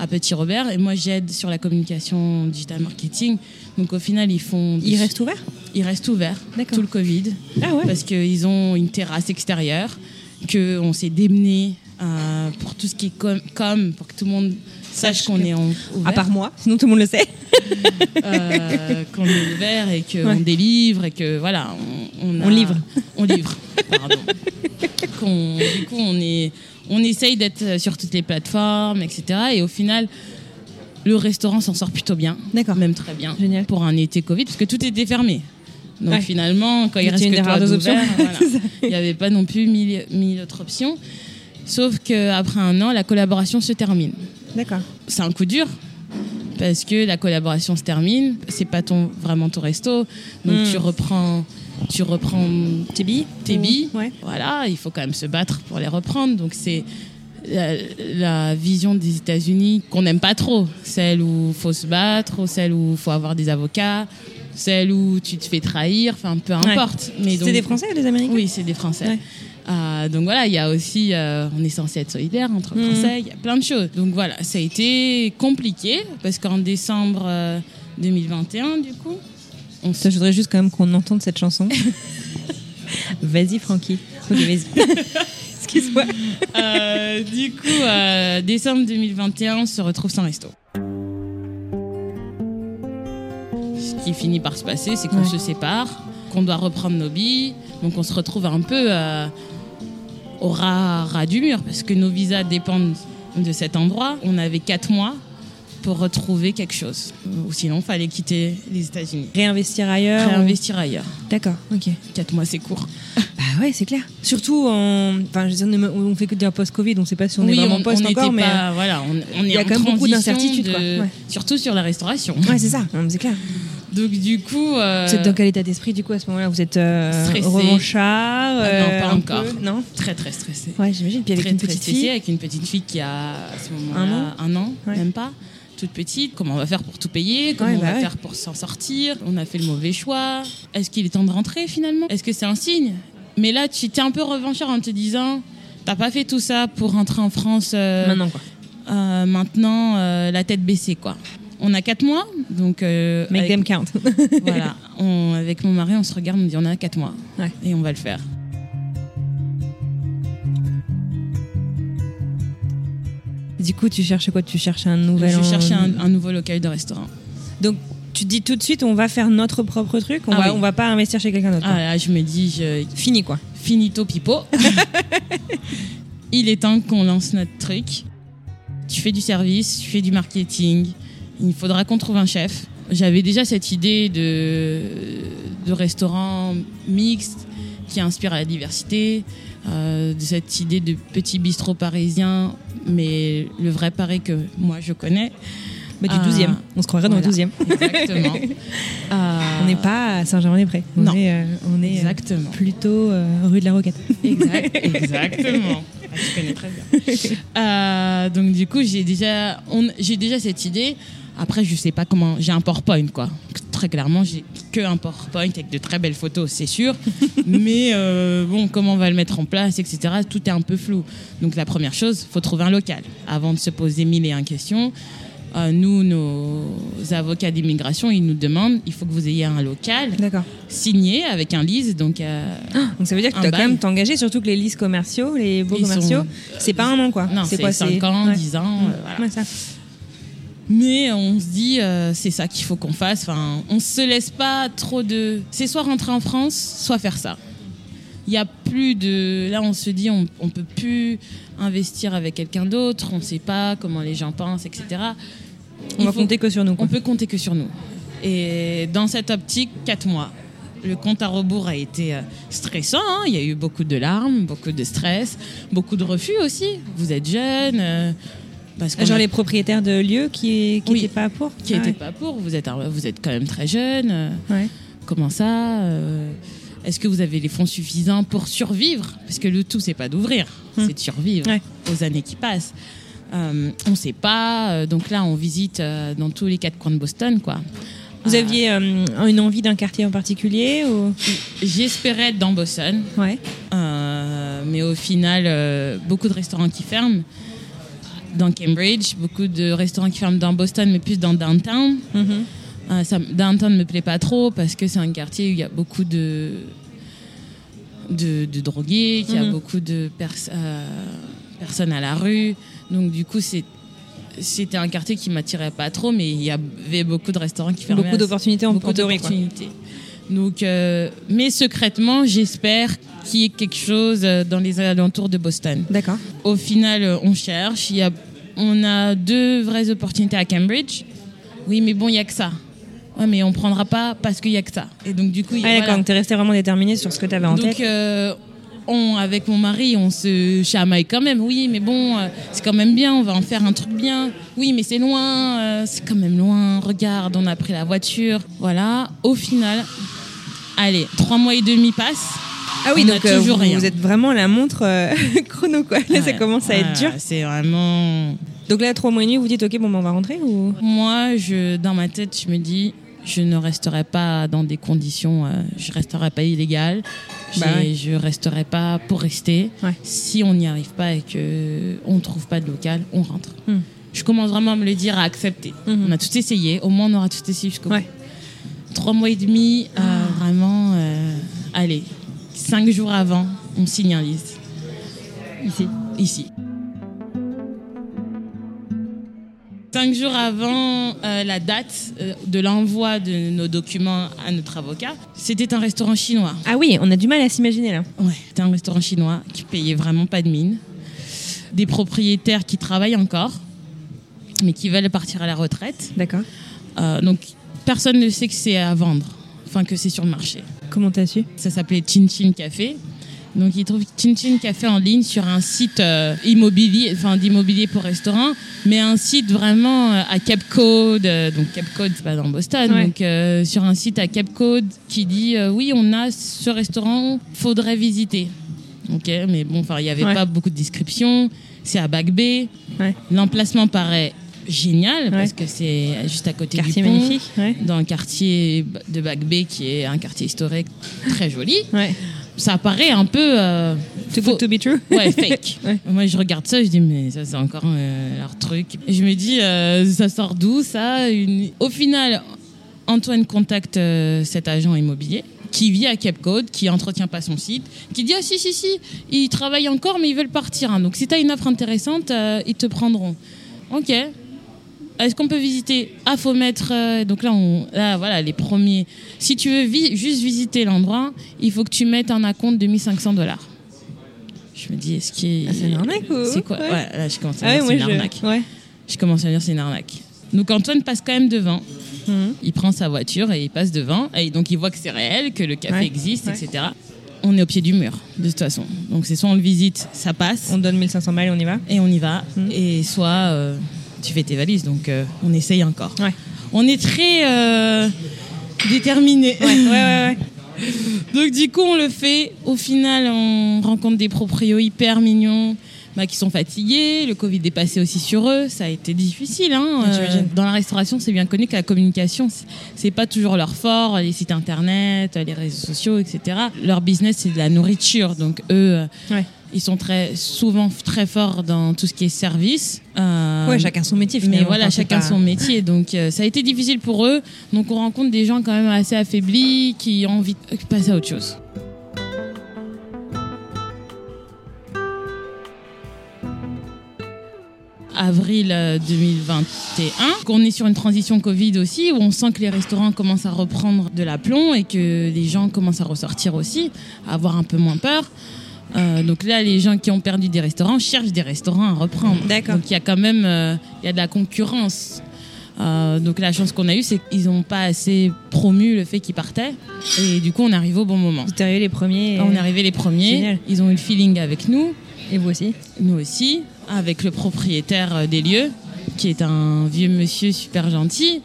à Petit Robert et moi j'aide sur la communication digital marketing. Donc au final, ils font. Il reste ouvert Ils restent ouverts D'accord. tout le Covid Ah ouais. parce qu'ils ont une terrasse extérieure, qu'on s'est démené euh, pour tout ce qui est com, com, pour que tout le monde sache qu'on est en, ouvert. À part moi, sinon tout le monde le sait. Euh, qu'on est ouvert et qu'on Ouais. délivre et que voilà, on, on, a- On livre. On livre, pardon. Qu'on- du coup, on, est, on essaye d'être sur toutes les plateformes, etc. Et au final, le restaurant s'en sort plutôt bien. D'accord. Même très bien. Génial. Pour un été Covid, parce que tout était fermé. Donc Ouais. finalement, quand il reste une que toi deux options. voilà. il n'y avait pas non plus mille, mille autres options. Sauf qu'après un an, la collaboration se termine D'accord. c'est un coup dur parce que la collaboration se termine, c'est pas ton vraiment ton resto, donc Mm. tu reprends tu reprends Tes billes tes billes. Ouais. Voilà, il faut quand même se battre pour les reprendre. Donc c'est la, la vision des États-Unis qu'on n'aime pas trop, celle où faut se battre, ou celle où faut avoir des avocats, celle où tu te fais trahir, enfin peu importe. Mais C'est des Français ou des Américains oui, c'est des Français. Ouais. Euh, donc voilà, il y a aussi, euh, on est censé être solidaire entre Mhm. Français, il y a plein de choses. Donc voilà, ça a été compliqué parce qu'en décembre euh, 2021, du coup, on je voudrais juste quand même qu'on entende cette chanson. vas-y, Francky. Excuse-moi. Euh, du coup, euh, décembre 2021, on se retrouve sans resto. Ce qui finit par se passer, c'est qu'on Ouais. se sépare, qu'on doit reprendre nos billes, donc on se retrouve un peu euh, au ras, ras du mur, parce que nos visas dépendent de cet endroit. On avait quatre mois pour retrouver quelque chose. Ou sinon, il fallait quitter les États-Unis. Réinvestir ailleurs. Réinvestir ailleurs. D'accord, ok. Quatre mois, c'est court. Bah ouais, c'est clair. Surtout, en... enfin, je veux dire, on fait que dire post-Covid, on sait pas si on est oui, vraiment on, post on encore, mais. pas, voilà, on, on est il y a quand même beaucoup d'incertitudes, de- quoi. Ouais. Surtout sur la restauration. Ouais, c'est ça, c'est clair. Donc du coup, euh, Vous êtes dans quel état d'esprit du coup à ce moment-là? Vous êtes euh, revanchard Ah non, euh, pas un encore. peu Non? Très très stressé. Ouais, j'imagine. Puis avec très une petite fille. avec une petite fille qui a à ce Un moment-là un an, Ouais. même pas, toute petite. Comment on va faire pour tout payer Comment Ouais, on bah va ouais. faire pour s'en sortir On a fait le mauvais choix. Est-ce qu'il est temps de rentrer finalement? Est-ce que c'est un signe? Mais là, tu étais un peu revanchard en te disant, t'as pas fait tout ça pour rentrer en France euh, Maintenant quoi. euh, maintenant euh, la tête baissée quoi. On a quatre mois, donc euh, Make avec- them count. voilà, on- avec mon mari, on se regarde, on dit on a quatre mois Ouais. et on va le faire. Du coup, tu cherches quoi? Tu cherches un nouvel. Je cherchais un, un nouveau local de restaurant. Donc, tu dis tout de suite, on va faire notre propre truc. On Ah va, oui. on va pas investir chez quelqu'un d'autre. Ah là, je me dis, je, Fini quoi. finito pipo. Il est temps qu'on lance notre truc. Tu fais du service, tu fais du marketing. Il faudra qu'on trouve un chef. J'avais déjà cette idée de, de restaurant mixte qui inspire à la diversité, euh, de cette idée de petit bistrot parisien, mais le vrai Paris que moi je connais. Bah, du Ah. 12e. On se croirait dans le 12e. Exactement. Euh, On n'est pas à Saint-Germain-des-Prés. On Non. est, euh, on est euh, Exactement. plutôt euh, rue de la Roquette. Exact, exactement. Ah, tu connais très bien. Euh, donc du coup, j'ai déjà, j'ai déjà cette idée. Après, je sais pas comment. J'ai un PowerPoint, quoi. Très clairement, j'ai que un PowerPoint avec de très belles photos, c'est sûr. Mais euh, bon, comment on va le mettre en place, etc. Tout est un peu flou. Donc la première chose, faut trouver un local avant de se poser mille et un questions. Euh, nous, nos avocats d'immigration, ils nous demandent, il faut que vous ayez un local D'accord. signé avec un lease, donc euh, Donc ça veut dire que tu dois quand même t'engager, surtout que les listes commerciaux, les beaux sont- commerciaux, c'est pas un an quoi. non, c'est quoi 5 ans, ouais. 10 ans, euh, voilà. Ouais, ça. Mais on se dit, euh, c'est ça qu'il faut qu'on fasse. Enfin, on se laisse pas trop de. C'est soit rentrer en France, soit faire ça. Il y a plus de. Là, on se dit, on, on peut plus investir avec quelqu'un d'autre. On ne sait pas comment les gens pensent, etc. On Il va faut- compter que sur nous. Quoi. On peut compter que sur nous. Et dans cette optique, 4 mois. Le compte à rebours a été euh, stressant. hein. Il y a eu beaucoup de larmes, beaucoup de stress, beaucoup de refus aussi. Vous êtes jeune. euh, Parce Ah, Genre a- les propriétaires de lieux qui qui Oui. étaient pas pour qui Ah n'étaient ouais. pas pour. Vous êtes, vous êtes quand même très jeune. euh, Ouais. Comment ça euh, Est-ce que vous avez les fonds suffisants pour survivre? Parce que le tout, c'est pas d'ouvrir, Hmm. c'est de survivre Ouais. aux années qui passent. Euh, on ne sait pas. Donc là, on visite dans tous les quatre coins de Boston, quoi. Vous aviez euh, une envie d'un quartier en particulier ou J'espérais être dans Boston, Ouais. euh, mais au final, euh, beaucoup de restaurants qui ferment. Dans Cambridge, beaucoup de restaurants qui ferment dans Boston, mais plus dans downtown. Mhm. Euh, ça, downtown ne me plaît pas trop parce que c'est un quartier où il y a beaucoup de, de, de drogués, qu'il y a Mhm. beaucoup de pers- euh, personnes à la rue. Donc, du coup, c'est- c'était un quartier qui m'attirait pas trop, mais il y avait beaucoup de restaurants qui fermaient. Beaucoup d'opportunités en, beaucoup d'opportunités. Donc, euh, mais secrètement, j'espère qu'il y ait quelque chose euh, dans les alentours de Boston. D'accord. Au final, euh, on cherche. Il y a, on a deux vraies opportunités à Cambridge. Oui, mais bon, il n'y a que ça. Ouais, mais on prendra pas parce qu'il n'y a que ça. Et donc, du coup, il- Ah, d'accord, voilà. donc t'es resté vraiment déterminé sur ce que t'avais en Donc, tête. euh, on, avec mon mari, on se chamaille quand même. Oui, mais bon, euh, c'est quand même bien, on va en faire un truc bien. Oui, mais c'est loin, euh, c'est quand même loin. Regarde, on a pris la voiture. Voilà. Au final, allez, trois mois et demi passent. Ah oui, on donc euh, toujours vous, rien. vous êtes vraiment la montre euh, chrono quoi. Là, ça commence à être dur. C'est vraiment. Donc là, trois mois et demi, vous dites ok, bon, ben, on va rentrer ou? Moi, je, dans ma tête, je me dis, je ne resterai pas dans des conditions, euh, je resterai pas illégale, Bah ouais. je resterai pas pour rester. Ouais. Si on n'y arrive pas et que on trouve pas de local, on rentre. Hmm. Je commence vraiment à me le dire, à accepter. Mhm. On a tout essayé, au moins on aura tout essayé jusqu'au Ouais. bout. Trois mois et demi, euh, vraiment, euh, allez, cinq jours avant, on signe un liste. Ici. Ici. Cinq jours avant euh, la date euh, de l'envoi de nos documents à notre avocat, c'était un restaurant chinois. Ah oui, on a du mal à s'imaginer là. Ouais, c'était un restaurant chinois qui payait vraiment pas de mine. Des propriétaires qui travaillent encore, mais qui veulent partir à la retraite. D'accord. Euh, donc personne ne sait que c'est à vendre, enfin que c'est sur le marché. Comment t'as su? Ça s'appelait Chin Chin Café. Donc ils trouvent Chin Chin Café en ligne sur un site euh, immobilier, enfin d'immobilier pour restaurant, mais un site vraiment euh, à Cape Cod. euh, donc Cape Cod, c'est pas dans Boston. Ouais. Donc euh, sur un site à Cape Cod qui dit oui, on a ce restaurant, faudrait visiter. Ok, mais bon, enfin il y avait Ouais. pas beaucoup de descriptions. C'est à Back Bay. Ouais. L'emplacement paraît génial parce que c'est juste à côté Quartier du pont magnifique. Ouais. dans un quartier de Bay qui est un quartier historique très joli. Ouais. Ça paraît un peu euh, Too faux. good to be true. Ouais, fake. Moi, je regarde ça, je dis, mais ça, c'est encore euh, leur truc. Et je me dis, euh, ça sort d'où, ça Une- Au final, Antoine contacte euh, cet agent immobilier qui vit à Cape Cod, qui entretient pas son site, qui dit, ah si, si, si, ils travaillent encore, mais ils veulent partir. hein. Donc, si tu as une offre intéressante, euh, ils te prendront. Ok. Est-ce qu'on peut visiter Ah, faut mettre. euh, donc là, on, là, voilà, les premiers. Si tu veux vi- juste visiter l'endroit, il faut que tu mettes un acompte de 1500 dollars. Je me dis, est-ce qu'il. Ah, c'est une arnaque ou C'est quoi Ouais. ouais. là, je commence à Ah dire ouais, c'est une arnaque. Ouais. Je commence à dire c'est une arnaque. Donc Antoine passe quand même devant. Mhm. Il prend sa voiture et il passe devant. Et donc il voit que c'est réel, que le café existe, etc. On est au pied du mur, de toute façon. Donc c'est soit on le visite, ça passe, On donne 1500 balles et on y va. et on y va. Mhm. Et soit euh, tu fais tes valises. Donc euh, on essaye encore. Ouais. On est très euh, déterminés. Ouais. Donc du coup, on le fait. Au final, on rencontre des proprios hyper mignons bah, qui sont fatigués. Le Covid est passé aussi sur eux. Ça a été difficile. Hein. J'imagine. dans la restauration, c'est bien connu que la communication, c'est- pas toujours leur fort. Les sites internet, les réseaux sociaux, etc. Leur business, c'est de la nourriture. Donc eux, euh, Ouais. Ils sont très souvent très forts dans tout ce qui est service. Euh, Ouais, chacun son métier mais finalement. voilà, Enfin, c'est chacun pas- son métier. Donc euh, ça a été difficile pour eux. Donc on rencontre des gens quand même assez affaiblis qui ont envie de passer à autre chose. Avril euh, 2021, qu'on est sur une transition Covid aussi, où on sent que les restaurants commencent à reprendre de l'aplomb et que les gens commencent à ressortir aussi, à avoir un peu moins peur. Euh, donc là, les gens qui ont perdu des restaurants cherchent des restaurants à reprendre. D'accord. Donc il y a quand même euh, il y a de la concurrence. Euh, donc la chance qu'on a eue, c'est qu'ils n'ont pas assez promu le fait qu'ils partaient. Et du coup, on arrive au bon moment. Vous êtes arrivés les premiers. et- On est arrivé les premiers. Génial. Ils ont eu le feeling avec nous. Et vous aussi nous aussi, avec le propriétaire euh, des lieux, qui est un vieux monsieur super gentil,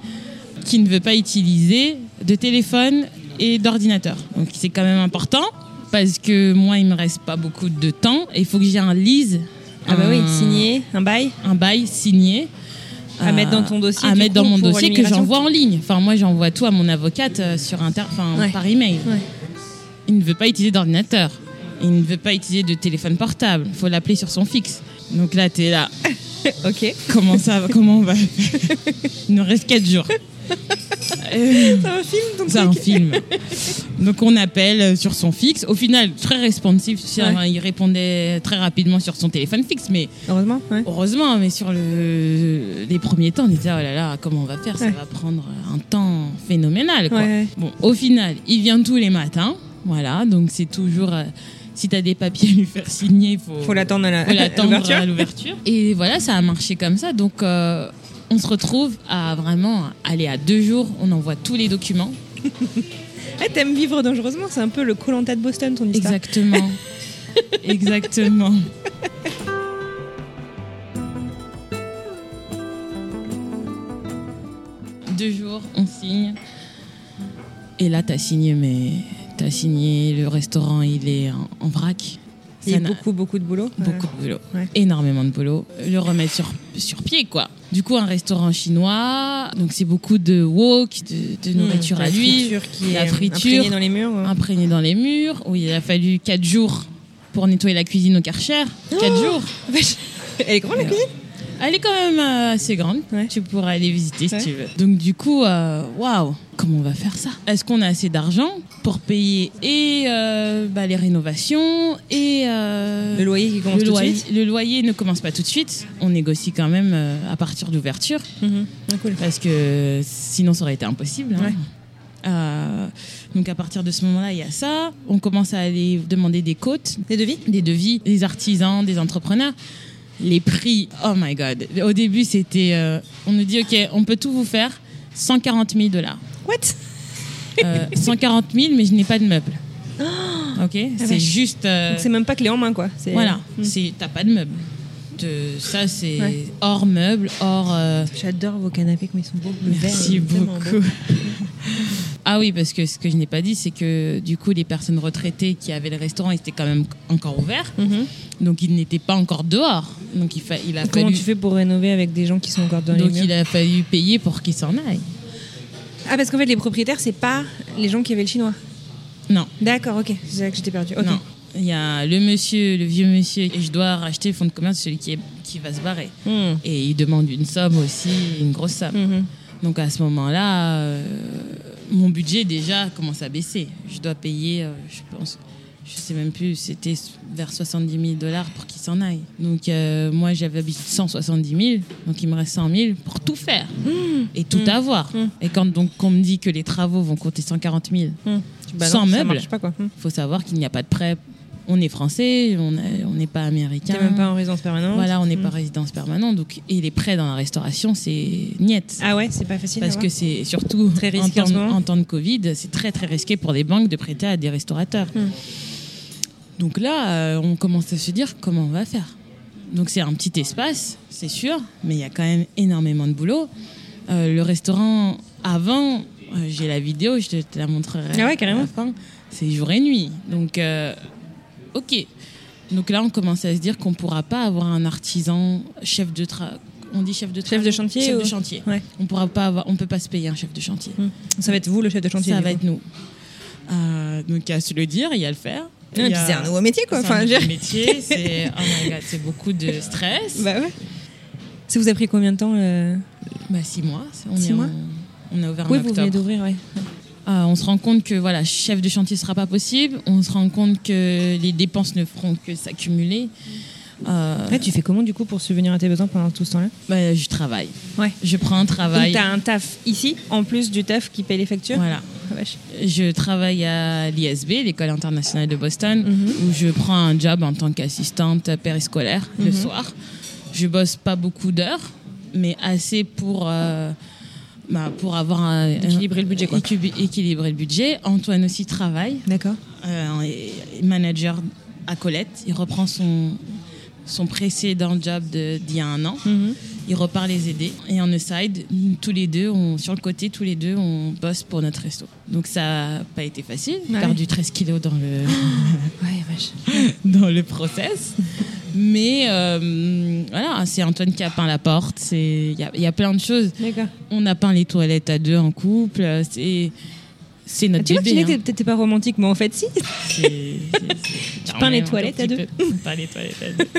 qui ne veut pas utiliser de téléphone et d'ordinateur. Donc c'est quand même important, parce que moi, il me reste pas beaucoup de temps, et il faut que j'ai un lease. Ah bah oui, signé, un bail Un bail signé. À euh, mettre dans ton dossier, À mettre coup, dans mon dossier que j'envoie en ligne. Enfin, moi, j'envoie tout à mon avocate euh, sur inter... Ouais. par email. Ouais. Il ne veut pas utiliser d'ordinateur. Il ne veut pas utiliser de téléphone portable. Il faut l'appeler sur son fixe. Donc là, tu es là. Ok. Comment ça va Comment on va Il nous reste 4 jours. Euh, C'est un film donc C'est un film. Donc on appelle euh, sur son fixe. Au final, très responsive. Ouais. Il répondait très rapidement sur son téléphone fixe. Mais Heureusement, ouais. heureusement, mais sur le, les premiers temps, on disait oh là là, comment on va faire? Ça Ouais. va prendre un temps phénoménal. Quoi. Bon, au final, il vient tous les matins. Voilà, donc c'est toujours. euh, si tu as des papiers à lui faire signer, il faut, Faut l'attendre à l'ouverture. Et voilà, ça a marché comme ça. Donc, euh, on se retrouve à vraiment aller à deux jours. On envoie tous les documents. Eh, T'aimes vivre dangereusement, c'est un peu le Colanta de Boston, ton histoire. Exactement. Exactement. Deux jours, on signe. Et là, t'as signé, mais t'as signé. Le restaurant, il est en, en vrac. Il y a beaucoup, beaucoup de boulot. Beaucoup de boulot. Ouais. Énormément de boulot. Le remettre sur, sur pied, quoi. Du coup, un restaurant chinois. Donc, c'est beaucoup de wok, de, de nourriture Mmh, à la l'huile. friture qui la est friture. imprégnée dans les murs. ouais. dans les murs, où il a fallu 4 jours pour nettoyer la cuisine au Karcher. 4 jours. Elle est grande la cuisine? Elle est quand même euh, assez grande. Ouais. Tu pourras aller visiter si Ouais. tu veux. Donc du coup, euh, waouh, comment on va faire ça? Est-ce qu'on a assez d'argent pour payer et euh, bah, les rénovations et euh, Le loyer qui commence le tout loyer, de suite? le loyer ne commence pas tout de suite. On négocie quand même euh, à partir d'ouverture Mhm. Ah, cool. parce que sinon ça aurait été impossible. hein. Ouais. Euh, donc à partir de ce moment-là, il y a ça. On commence à aller demander des côtes, Des devis? Des devis, des artisans, des entrepreneurs. Les prix, oh my god. Au début, c'était, euh, on nous dit ok, on peut tout vous faire, 140 000 dollars. What? Euh, 140 000, mais je n'ai pas de meubles. Ok, c'est vache. juste. euh, c'est même pas clé en main quoi. C'est- voilà, Mm. c'est t'as pas de meubles. Ça, c'est Ouais. hors meubles, hors. euh, J'adore vos canapés comme ils sont beaux. Le Merci beaucoup. beau. ah oui, parce que ce que je n'ai pas dit, c'est que du coup, les personnes retraitées qui avaient le restaurant étaient quand même encore ouverts. Mhm. Donc, ils n'étaient pas encore dehors. Donc, il, fa- il a Comment fallu. tu fais pour rénover avec des gens qui sont encore dans les donc, il a fallu payer pour qu'ils s'en aillent. Ah parce qu'en fait les propriétaires c'est pas les gens qui avaient le chinois. Non, D'accord, ok. C'est là que j'étais perdue. Non. Il y a le monsieur, le vieux monsieur, et je dois racheter le fonds de commerce, celui qui, est, qui va se barrer. Mhm. Et il demande une somme aussi, une grosse somme. Mhm. Donc à ce moment-là, euh, mon budget déjà commence à baisser. Je dois payer, euh, je pense, je sais même plus, c'était vers 70 000 dollars pour qu'il s'en aille. Donc euh, moi j'avais habitué 170 000, donc il me reste 100 000 pour tout faire et tout avoir. Mmh. Et quand donc on me dit que les travaux vont coûter 140 000, Mhm. Bah Sans non, meubles. il faut savoir qu'il n'y a pas de prêt. On est français, on est- on n'est pas américain. T'es même pas en résidence permanente. Voilà, on n'est pas résidence permanente. Donc, et les prêts dans la restauration, c'est niette. Ah ouais, c'est pas facile. Parce que c'est surtout Très en, risqué en temps, en de Covid, c'est très très risqué pour des banques de prêter à des restaurateurs. Hmm. Donc là, euh, on commence à se dire comment on va faire. Donc c'est un petit espace, c'est sûr, mais il y a quand même énormément de boulot. Euh, le restaurant, avant, euh, j'ai la vidéo, je te, te la montrerai Ah ouais, carrément. C'est jour et nuit. Donc, ok. Donc là, on commence à se dire qu'on ne pourra pas avoir un artisan chef de travail. On dit chef de Chef de chantier Chef ou- de chantier. Ouais. On pourra pas avoir, on peut pas se payer un chef de chantier. Mhm. Ça va être vous le chef de chantier. Ça va coup. être nous. Euh, donc il y a à se le dire, il y a à le faire. Ouais, a- c'est un nouveau métier quoi. c'est Enfin, un nouveau métier, c'est oh my god, c'est beaucoup de stress. Bah ouais. Ça vous a pris combien de temps euh Bah, six mois. On Six est en- mois on a ouvert Oui, en vous venez octobre. d'ouvrir, ouais. Euh, on se rend compte que voilà, chef de chantier sera pas possible. On se rend compte que les dépenses ne feront que s'accumuler. Euh, Ouais, tu fais comment du coup pour subvenir à tes besoins pendant tout ce temps-là bah, je travaille. Ouais. Je prends un travail. t'as un taf ici, en plus du taf qui paye les factures Voilà. Ah. Je travaille à l'ISB, l'école internationale de Boston, Mhm. où je prends un job en tant qu'assistante périscolaire le Mhm. soir. Je bosse pas beaucoup d'heures, mais assez pour, euh, bah, pour avoir un, Équilibrer le budget, quoi. équilibrer- le budget. Antoine aussi travaille, D'accord. euh, manager à Colette. Il reprend son, son précédent job d'il y a un an. Mhm. Il repart les aider. Et en aside, tous les deux, on, sur le côté, tous les deux, on bosse pour notre resto. Donc ça n'a pas été facile. J'ai Ouais. perdu 13 kilos dans le, Ouais, dans le process. Mais euh, voilà, c'est Antoine qui a peint la porte. Il y a, il y a plein de choses. On a peint les toilettes à deux en couple. C'est c'est notre Ah, tu vois, bébé. tu hein. n'étais peut-être pas romantique, mais en fait, si. C'est- c'est- c'est- peins les toilettes à deux. Peins les toilettes à deux.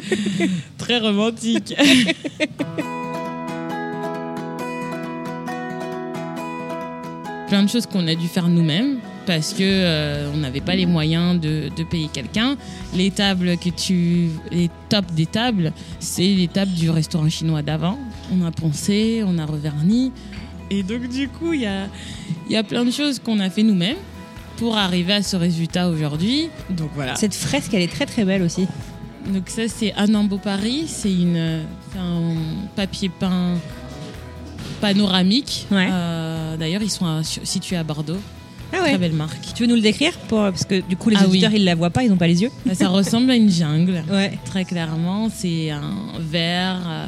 Très romantique. Plein de choses qu'on a dû faire nous-mêmes parce que euh, on n'avait pas les moyens de, de payer quelqu'un. Les tables que tu, les tops des tables, c'est les tables du restaurant chinois d'avant. On a poncé, on a reverni, et donc du coup il y a, y a plein de choses qu'on a fait nous-mêmes pour arriver à ce résultat aujourd'hui. Donc voilà. Cette fresque, elle est très très belle aussi. Donc ça c'est Anambo Paris, c'est une un papier peint panoramique. Ouais. Euh, D'ailleurs ils sont à- situés à Bordeaux. Ah Très ouais. belle marque. Tu veux nous le décrire pour... Parce que du coup, les Ah oui. auditeurs, ils la voient pas, ils n'ont pas les yeux. Bah, Ça ressemble à une jungle. Ouais. Très clairement, c'est un vert euh,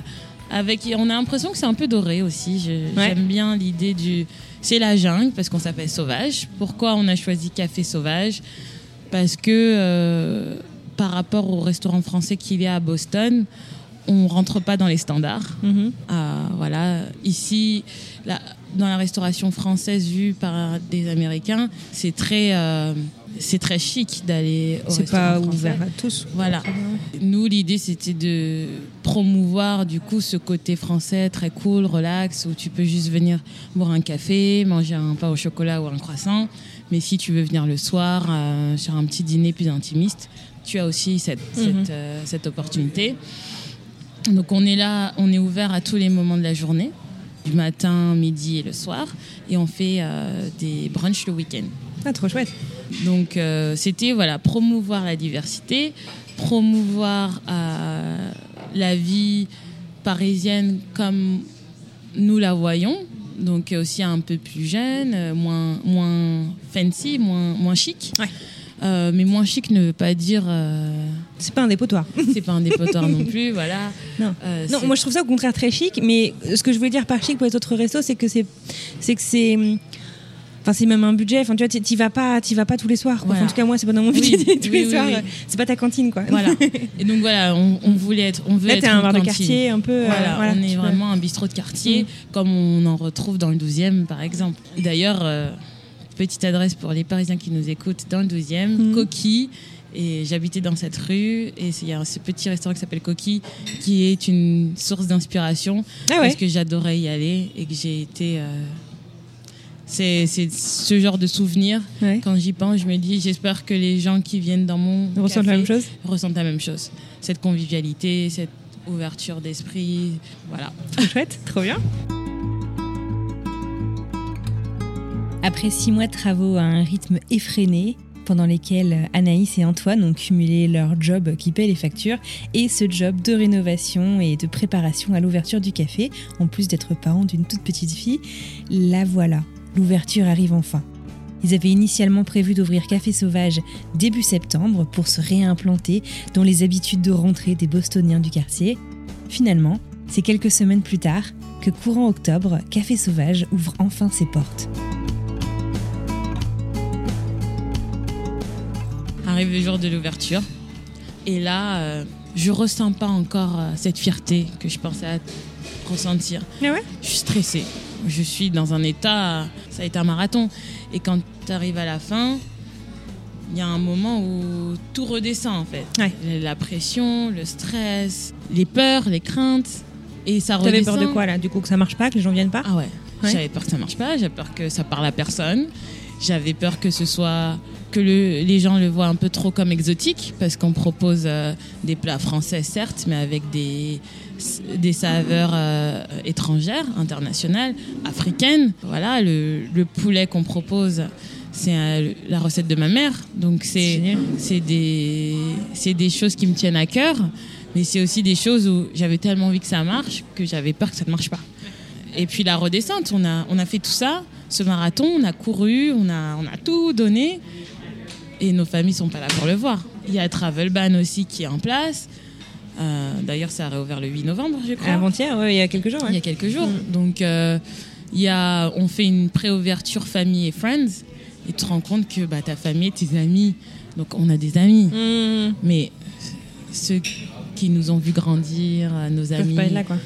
avec. On a l'impression que c'est un peu doré aussi. Ouais. J'aime bien l'idée du. C'est la jungle parce qu'on s'appelle Sauvage. Pourquoi on a choisi Café Sauvage? Parce que euh, par rapport au restaurant français qu'il y a à Boston, on rentre pas dans les standards. Euh, voilà, ici, la- dans la restauration française vue par des Américains, c'est très, euh, c'est très chic d'aller au C'est restaurant pas français. ouvert à tous. Voilà. Nous, l'idée, c'était de promouvoir du coup ce côté français très cool, relax, où tu peux juste venir boire un café, manger un pain au chocolat ou un croissant. Mais si tu veux venir le soir euh, sur un petit dîner plus intimiste, tu as aussi cette, Mhm. cette, euh, cette opportunité. Donc on est là, on est ouvert à tous les moments de la journée, du matin, midi et le soir, et on fait euh, des brunchs le week-end. Ah, trop chouette. Donc euh, c'était voilà promouvoir la diversité, promouvoir euh, la vie parisienne comme nous la voyons. Donc euh, aussi un peu plus jeune, moins moins fancy, moins moins chic. Ouais. Euh, mais moins chic ne veut pas dire euh, C'est pas un dépotoir. c'est pas un dépotoir non plus, voilà. Non. Euh, Non, moi je trouve ça au contraire très chic, mais ce que je voulais dire par chic pour les autres restos, c'est que c'est, c'est que c'est, enfin c'est même un budget. Enfin tu vois, t'y- vas pas, t'y vas pas tous les soirs. quoi. Enfin, Voilà. en tout cas moi c'est pas dans mon Oui, budget tous oui, les oui, soirs. C'est pas ta cantine quoi. Voilà. Et donc voilà, on, on voulait être, on veut Là être un bar de quartier un peu. euh, Voilà, on est peux- vraiment un bistrot de quartier, Mm. comme on en retrouve dans le 12e, par exemple. D'ailleurs, euh, petite adresse pour les Parisiens qui nous écoutent, dans le 12e, Mm. Coquille. Et j'habitais dans cette rue, et il y a ce petit restaurant qui s'appelle Coquille, qui est une source d'inspiration, Ah ouais. parce que j'adorais y aller, et que j'ai été... euh, c'est ce genre de souvenir. Ouais. Quand j'y pense, je me dis, j'espère que les gens qui viennent dans mon On ressent la café même chose. ressentent la même chose. Cette convivialité, cette ouverture d'esprit, voilà. Trop chouette, trop bien. Après six mois de travaux à un rythme effréné, pendant lesquels Anaïs et Antoine ont cumulé leur job qui paie les factures et ce job de rénovation et de préparation à l'ouverture du café, en plus d'être parents d'une toute petite fille, la voilà, l'ouverture arrive enfin. Ils avaient initialement prévu d'ouvrir Café Sauvage début septembre pour se réimplanter dans les habitudes de rentrée des Bostoniens du quartier. Finalement, c'est quelques semaines plus tard que courant octobre, Café Sauvage ouvre enfin ses portes. Arrive le jour de l'ouverture. Et là, euh, je ressens pas encore euh, cette fierté que je pensais ressentir. Ah ouais? Je suis stressée. Je suis dans un état, ça a été un marathon. Et quand tu arrives à la fin, il y a un moment où tout redescend en fait. Ouais. La pression, le stress, les peurs, les craintes. Et ça T'avais redescend. peur de quoi là Du coup que ça marche pas, que les gens viennent pas Ah ouais. Ouais. J'avais peur que ça marche pas, j'avais peur que ça parle à personne. J'avais peur que ce soit que le- les gens le voient un peu trop comme exotique parce qu'on propose euh, des plats français certes, mais avec des des saveurs euh, étrangères, internationales, africaines. Voilà, le, le poulet qu'on propose, c'est euh, la recette de ma mère, donc c'est des des choses qui me tiennent à cœur, mais c'est aussi des choses où j'avais tellement envie que ça marche que j'avais peur que ça ne marche pas. Et puis la redescente, on a, on a fait tout ça, ce marathon, on a couru, on a, on a tout donné. Et nos familles sont pas là pour le voir. Il y a Travel Ban aussi qui est en place. Euh, D'ailleurs, ça a réouvert le 8 novembre, je crois. Avant-hier, ouais, il y a quelques jours. Il y a quelques jours. Donc, euh, il y a, on fait une préouverture famille et friends. Et tu te rends compte que bah, ta famille, tes amis. Donc, on a des amis. Mmh. Mais ceux qui nous ont vu grandir, euh, nos amis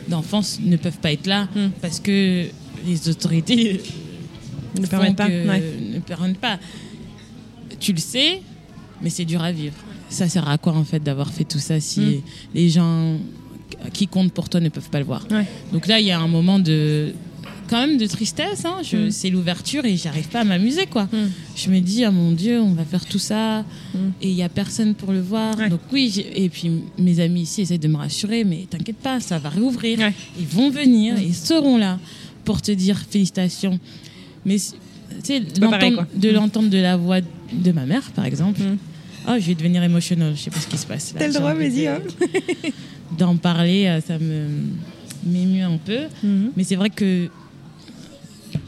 d'enfance, ne peuvent pas être là Mm. parce que les autorités Ne permettent pas. Ouais. ne permettent pas. Tu le sais, mais c'est dur à vivre. Ça sert à quoi en fait d'avoir fait tout ça si Mm. les gens qui comptent pour toi ne peuvent pas le voir Ouais. Donc là, il y a un moment de quand même de tristesse. hein. Mm. C'est l'ouverture et j'arrive pas à m'amuser quoi. Mm. Je me dis, ah mon Dieu, on va faire tout ça Mm. et il y a personne pour le voir. Ouais. Donc oui, et puis mes amis ici essaient de me rassurer, mais t'inquiète pas, ça va réouvrir. Ouais. Ils vont venir, ils seront là pour te dire félicitations. Mais tu sais, de l'entendre de la voix de ma mère, par exemple. Oh, je vais devenir émotionnelle, je sais pas ce qui se passe. T'as le droit, vas-y, hein. D'en parler, euh, ça me m'émue un peu. Mhm. Mais c'est vrai que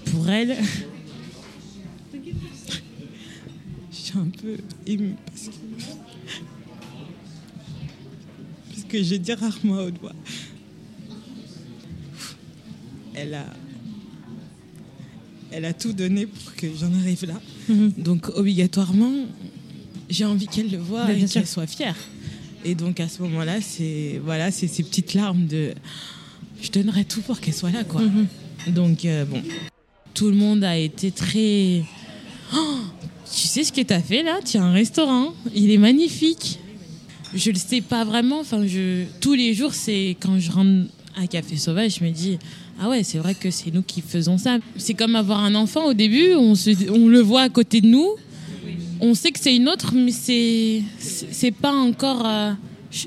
pour elle, je suis un peu émue parce que, parce que je dis rarement à haute voix. Elle a, elle a tout donné pour que j'en arrive là. Mhm. Donc obligatoirement, j'ai envie qu'elle le voie et qu'elle soit fière. Et donc à ce moment-là, c'est voilà, c'est ces petites larmes de, je donnerais tout pour qu'elle soit là, quoi. Mhm. Donc euh, bon, tout le monde a été très. Oh, tu sais ce que t'as fait là? Tu as un restaurant, il est magnifique. Je le sais pas vraiment. Enfin, je tous les jours, c'est quand je rentre à Café Sauvage, je me dis. Ah ouais, c'est vrai que c'est nous qui faisons ça. C'est comme avoir un enfant au début, on, se, on le voit à côté de nous, on sait que c'est une autre, mais c'est c'est pas encore. euh, je,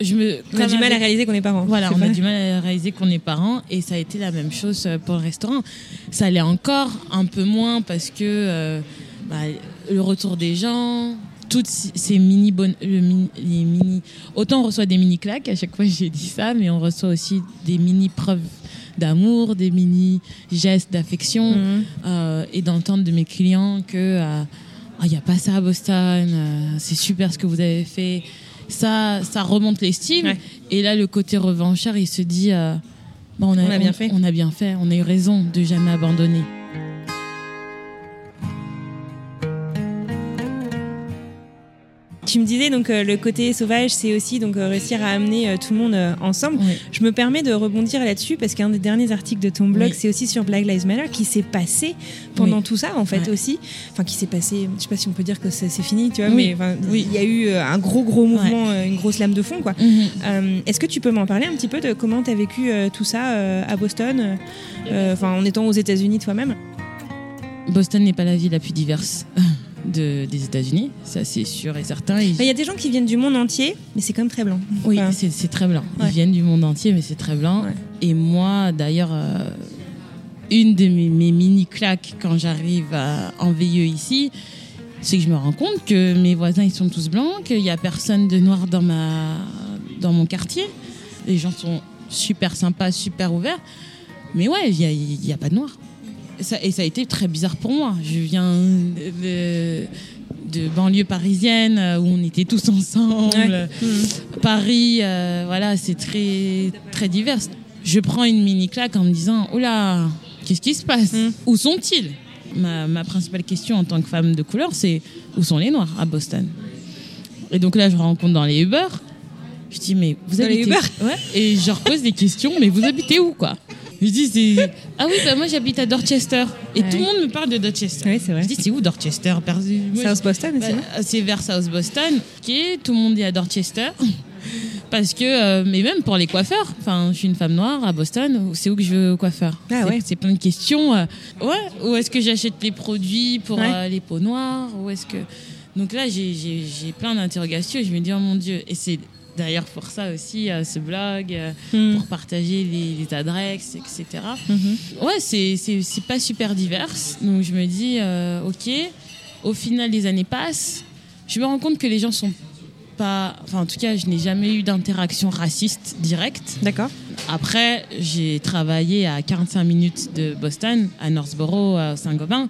je me, On a du mal à réaliser qu'on est parents. voilà, on a du mal à réaliser qu'on est parents et ça a été la même chose euh, pour le restaurant. Ça l'est encore un peu moins parce que euh, bah, le retour des gens, toutes ces mini bonnes, le mini- les mini, autant on reçoit des mini claques à chaque fois j'ai dit ça, mais on reçoit aussi des mini preuves d'amour, des mini gestes d'affection Mhm. euh, et d'entendre de mes clients que euh, Ah, il n'y a pas ça à Boston, euh, c'est super ce que vous avez fait. Ça, ça remonte l'estime. Ouais. Et là, le côté revanchard, il se dit euh, Bah, on, a, On a bien fait. On a bien fait, on a eu raison de jamais abandonner. Tu me disais donc euh, le côté sauvage, c'est aussi donc euh, réussir à amener euh, tout le monde ensemble. Oui. Je me permets de rebondir là-dessus parce qu'un des derniers articles de ton blog, Oui. c'est aussi sur Black Lives Matter qui s'est passé pendant Oui. tout ça en fait Ouais. aussi. Enfin qui s'est passé, je sais pas si on peut dire que c'est fini, tu vois, mais il y a eu un gros gros mouvement, une grosse lame de fond quoi. Mhm. Euh, Est-ce que tu peux m'en parler un petit peu de comment tu as vécu tout ça à Boston, euh, en étant aux États-Unis toi-même? Boston n'est pas la ville la plus diverse de, des États-Unis, ça c'est sûr et certain. Enfin, Il y a des gens qui viennent du monde entier, mais c'est quand même très blanc. Oui, Enfin, c'est très blanc. Ils Ouais. viennent du monde entier, mais c'est très blanc. Ouais. Et moi, d'ailleurs, euh, une de mes, mes mini claques quand j'arrive à- en VIE ici, c'est que je me rends compte que mes voisins ils sont tous blancs, qu'il n'y a personne de noir dans ma dans mon quartier. Les gens sont super sympas, super ouverts. Mais ouais, il n'y a, il y a pas de noir. Et ça, et ça a été très bizarre pour moi. Je viens de, de banlieue parisienne euh, où on était tous ensemble. Ouais. Paris, euh, voilà, c'est très, très divers. Je prends une mini claque en me disant Oh là, qu'est-ce qui se passe Mm. Où sont-ils ma, ma principale question en tant que femme de couleur, c'est Où sont les Noirs à Boston Et donc là, je rencontre dans les Uber. Je dis Mais vous Dans les habitez Uber Ouais. Et je leur pose des questions Mais vous habitez où, quoi? Je dis c'est Ah oui, bah moi j'habite à Dorchester. Et Ouais. tout le monde me parle de Dorchester. Oui, c'est vrai. Je dis C'est où Dorchester Perdu- moi, South Boston bah, c'est vers South Boston. Ok, tout le monde est à Dorchester. Parce que, euh, mais même pour les coiffeurs, enfin, je suis une femme noire à Boston, c'est où que je au coiffeur Ah C'est- ouais. Plein de questions. euh, ouais, où est-ce que j'achète les produits pour Ouais. euh, les peaux noires Où est-ce que. Donc là, j'ai- plein d'interrogations je me dis, oh mon Dieu. Et c'est d'ailleurs pour ça aussi, euh, ce blog, euh, Mm. pour partager les, les adresses, etc. Mhm. Ouais, c'est pas super divers. Donc je me dis, euh, ok, au final, les années passent. Je me rends compte que les gens sont pas. Enfin, en tout cas, je n'ai jamais eu d'interaction raciste directe. D'accord. Après, j'ai travaillé à 45 minutes de Boston, à Northborough, à Saint-Gobain.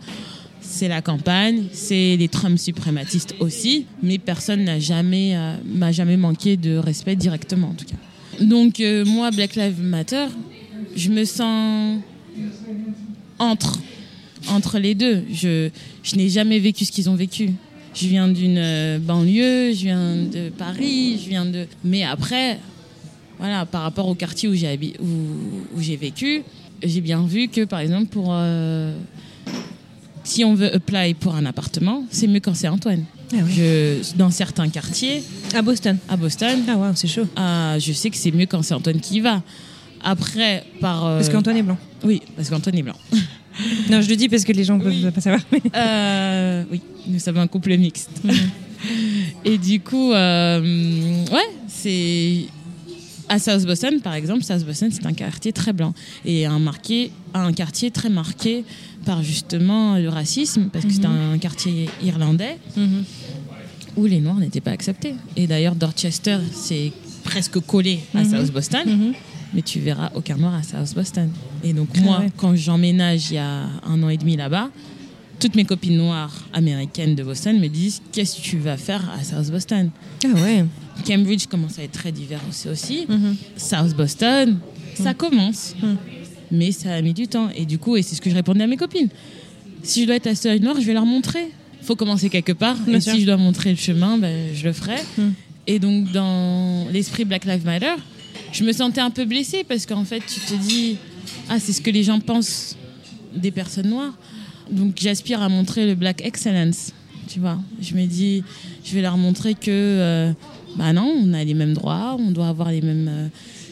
C'est la campagne, c'est les Trump suprématistes aussi, mais personne n'a jamais, euh, m'a jamais manqué de respect directement en tout cas. Donc euh, moi, Black Lives Matter, je me sens entre, entre les deux. Je, je n'ai jamais vécu ce qu'ils ont vécu. Je viens d'une euh, banlieue, je viens de Paris, je viens de. Mais après, voilà, par rapport au quartier où j'ai où, où vécu, j'ai bien vu que, par exemple, pour si on veut apply pour un appartement, c'est mieux quand c'est Antoine. Ah. Je, dans certains quartiers, À Boston. à Boston, Ah ouais, c'est chaud. ah, je sais que c'est mieux quand c'est Antoine qui y va. Après, par. euh, Parce qu'Antoine est blanc. Oui, parce qu'Antoine est blanc. Non, je le dis parce que les gens peuvent pas savoir. mais- Euh, oui, nous sommes un couple mixte. Et du coup, euh, ouais, c'est. À South Boston, par exemple, South Boston, c'est un quartier très blanc. Et un, marqué, un quartier très marqué par justement le racisme, parce que c'est un quartier irlandais où les Noirs n'étaient pas acceptés. Et d'ailleurs, Dorchester, c'est presque collé à South Boston, Mhm. mais tu verras aucun Noir à South Boston. Et donc, Ah moi, ouais. quand j'emménage il y a un an et demi là-bas, toutes mes copines noires américaines de Boston me disent Qu'est-ce que tu vas faire à South Boston? Ah ouais. Cambridge commence à être très divers aussi. Mhm. South Boston, ça commence. Mm. Mais ça a mis du temps. Et du coup, et c'est ce que je répondais à mes copines. Si je dois être la seule noire, je vais leur montrer. faut commencer quelque part. Bien et sûr. si je dois montrer le chemin, ben, je le ferai. Mm. Et donc, dans l'esprit Black Lives Matter, je me sentais un peu blessée parce qu'en fait, tu te dis Ah, c'est ce que les gens pensent des personnes noires. Donc, j'aspire à montrer le Black Excellence. Tu vois, je me dis, je vais leur montrer que, euh, bah non, on a les mêmes droits, on doit avoir les mêmes, euh,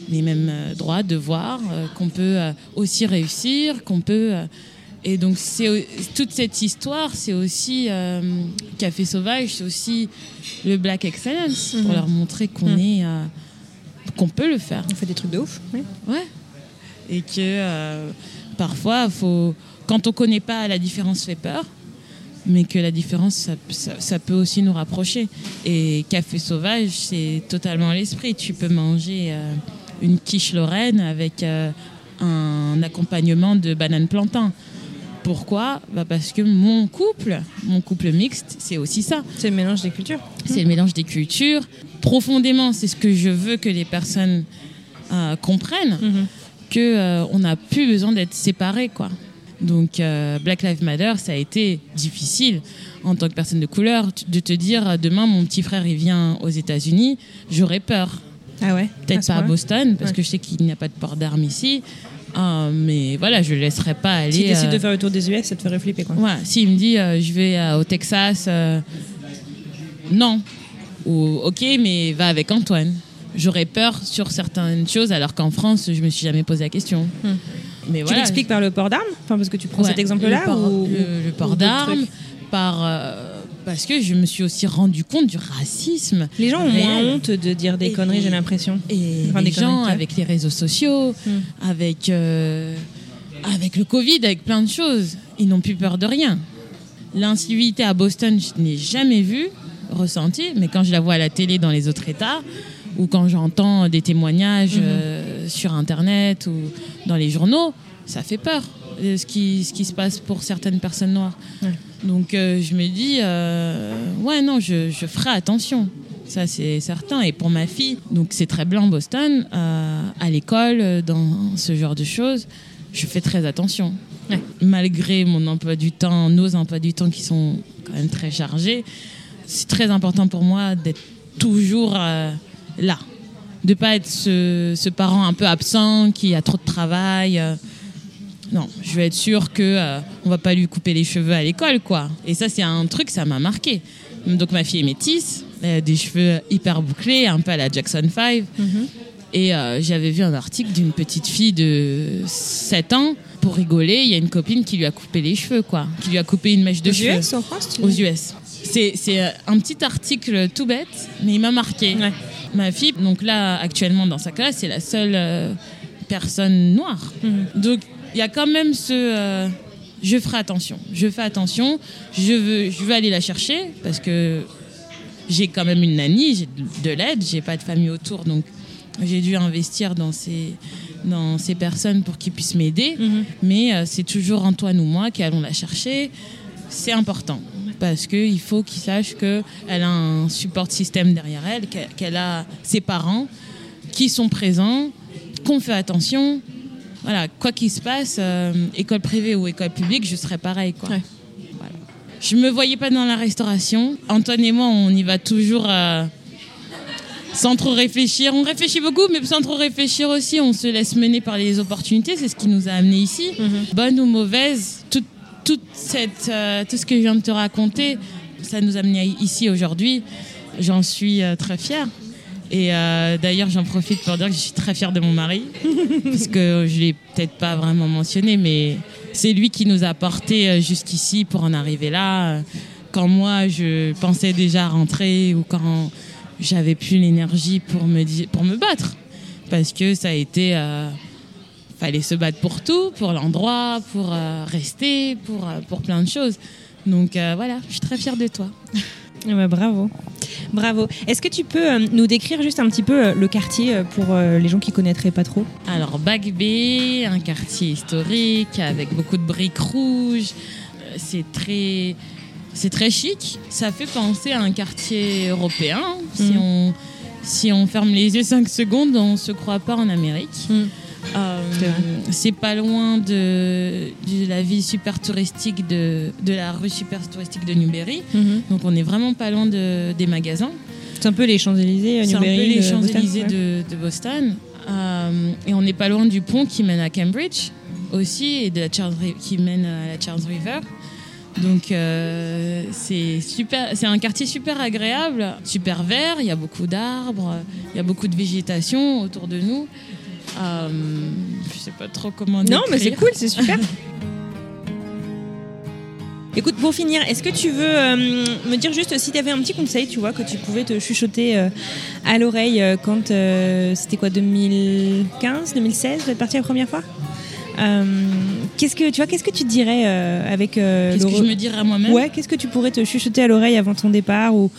les mêmes euh, droits, devoirs, euh, qu'on peut euh, aussi réussir, qu'on peut. et donc, c'est toute cette histoire, c'est aussi euh, Café Sauvage, c'est aussi le Black Excellence pour Mhm. leur montrer qu'on Mhm. est, euh, qu'on peut le faire. On fait des trucs de ouf. oui. Ouais. Et que euh, parfois, faut, quand on connaît pas, la différence fait peur. Mais que la différence, ça, ça- ça peut aussi nous rapprocher. Et Café Sauvage, c'est totalement l'esprit. Tu peux manger une quiche lorraine avec euh, un accompagnement de banane plantain. Pourquoi? Bah Parce que mon couple, mon couple mixte, c'est aussi ça. C'est le mélange des cultures. C'est le mélange des cultures. Profondément, c'est ce que je veux que les personnes euh, comprennent, que euh, on n'a plus besoin d'être séparés, quoi. Donc euh, Black Lives Matter, ça a été difficile en tant que personne de couleur de te dire demain mon petit frère il vient aux États-Unis, j'aurais peur. Ah ouais. Peut-être pas à Boston parce Ouais. que je sais qu'il n'y a pas de port d'armes ici, Euh, mais voilà, je le laisserai pas aller. Si tu décides euh, de faire le tour des US, ça te ferait flipper quoi. Ouais, s'il me dit euh, je vais euh, au Texas, non. Ou ok, mais va avec Antoine. J'aurais peur sur certaines choses, alors qu'en France, je me suis jamais posé la question. Hmm. Mais Tu voilà. l'expliques par le port d'armes? Enfin, parce que tu prends Ouais, cet exemple-là le port, ou, le, port d'armes, par parce que je me suis aussi rendu compte du racisme. Les gens ont moins honte de dire des Et conneries, j'ai l'impression. Et Enfin, les gens, avec les réseaux sociaux, Hmm. avec, euh, avec le Covid, avec plein de choses, ils n'ont plus peur de rien. L'incivilité à Boston, je n'ai jamais vu, ressenti, mais quand je la vois à la télé dans les autres États, ou quand j'entends des témoignages Mhm. euh, sur Internet ou dans les journaux, ça fait peur, euh, ce qui, ce qui se passe pour certaines personnes noires. Ouais. Donc euh, je me dis, euh, ouais, non, je, je ferai attention. Ça, c'est certain. Et pour ma fille, donc c'est très blanc Boston, euh, à l'école, dans ce genre de choses, je fais très attention. Ouais. Malgré mon emploi du temps, nos emplois du temps qui sont quand même très chargés, c'est très important pour moi d'être toujours là. De pas être ce, ce parent un peu absent qui a trop de travail. Non, je veux être sûre que euh, on va pas lui couper les cheveux à l'école, quoi. Et ça, c'est un truc, ça m'a marqué. Donc ma fille est métisse, elle a des cheveux hyper bouclés, un peu à la Jackson 5. Mhm. Et euh, j'avais vu un article d'une petite fille de 7 ans. Pour rigoler, il y a une copine qui lui a coupé les cheveux, quoi. Qui lui a coupé une mèche de Aux cheveux. US, en France tu Aux US. C'est euh, un petit article tout bête, mais il m'a marqué. Ouais. Ma fille, donc là, actuellement dans sa classe, c'est la seule euh, personne noire. Mhm. Donc il y a quand même ce. euh, je ferai attention. Je fais attention. Je veux, je veux aller la chercher parce que j'ai quand même une nanny, j'ai de l'aide, j'ai pas de famille autour, donc j'ai dû investir dans ces, dans ces personnes pour qu'ils puissent m'aider. Mhm. Mais euh, c'est toujours Antoine ou moi qui allons la chercher. c'est important parce qu'il faut qu'il sache qu'elle a un support système derrière elle, qu'elle a ses parents qui sont présents, qu'on fait attention. Voilà, quoi qu'il se passe, euh, école privée ou école publique, je serais pareil. Quoi. Ouais. Voilà. Je me voyais pas dans la restauration. Antoine et moi, on y va toujours euh, sans trop réfléchir. On réfléchit beaucoup, mais sans trop réfléchir aussi. On se laisse mener par les opportunités. C'est ce qui nous a amenés ici. Bonne ou mauvaise, tout, toute cette, euh, tout ce que je viens de te raconter, ça nous a amenés ici aujourd'hui. J'en suis très fière. Et euh, d'ailleurs, j'en profite pour dire que je suis très fière de mon mari, parce que je l'ai peut-être pas vraiment mentionné, mais c'est lui qui nous a portés euh, jusqu'ici pour en arriver là. Quand moi, je pensais déjà rentrer ou quand j'avais plus l'énergie pour me pour me battre, parce que ça a été, euh, fallait se battre pour tout, pour l'endroit, pour euh, rester, pour pour plein de choses. Donc voilà, je suis très fière de toi. Ah bah, bravo. Bravo. Est-ce que tu peux euh, nous décrire juste un petit peu euh, le quartier euh, pour les gens qui connaîtraient pas trop? Alors, Bay, un quartier historique avec beaucoup de briques rouges. C'est très, c'est très chic. Ça fait penser à un quartier européen. Si, Mhm. on, si on ferme les yeux 5 secondes, on ne se croit pas en Amérique. Mhm. Euh, C'est pas loin de, de la ville super touristique de, de la rue super touristique de Newberry. Donc on est vraiment pas loin de, des magasins. C'est un peu les Champs-Élysées, euh, C'est un peu les Champs-Élysées de, de Boston. Euh, et on n'est pas loin du pont qui mène à Cambridge aussi et de la Charles, qui mène à la Charles River. Donc euh, c'est super, c'est un quartier super agréable, super vert. Il y a beaucoup d'arbres, il y a beaucoup de végétation autour de nous. Euh, je sais pas trop comment. Non, mais c'est cool, c'est super. Écoute, pour finir, est-ce que tu veux euh, me dire juste si tu avais un petit conseil, tu vois, que tu pouvais te chuchoter euh, à l'oreille euh, quand c'était quoi, 2015, 2016, vous êtes parti la première fois? Qu'est-ce que tu vois, qu'est-ce que tu dirais avec Qu'est-ce que je me dirais à moi-même? Ouais, qu'est-ce que tu pourrais te chuchoter à l'oreille avant ton départ ou,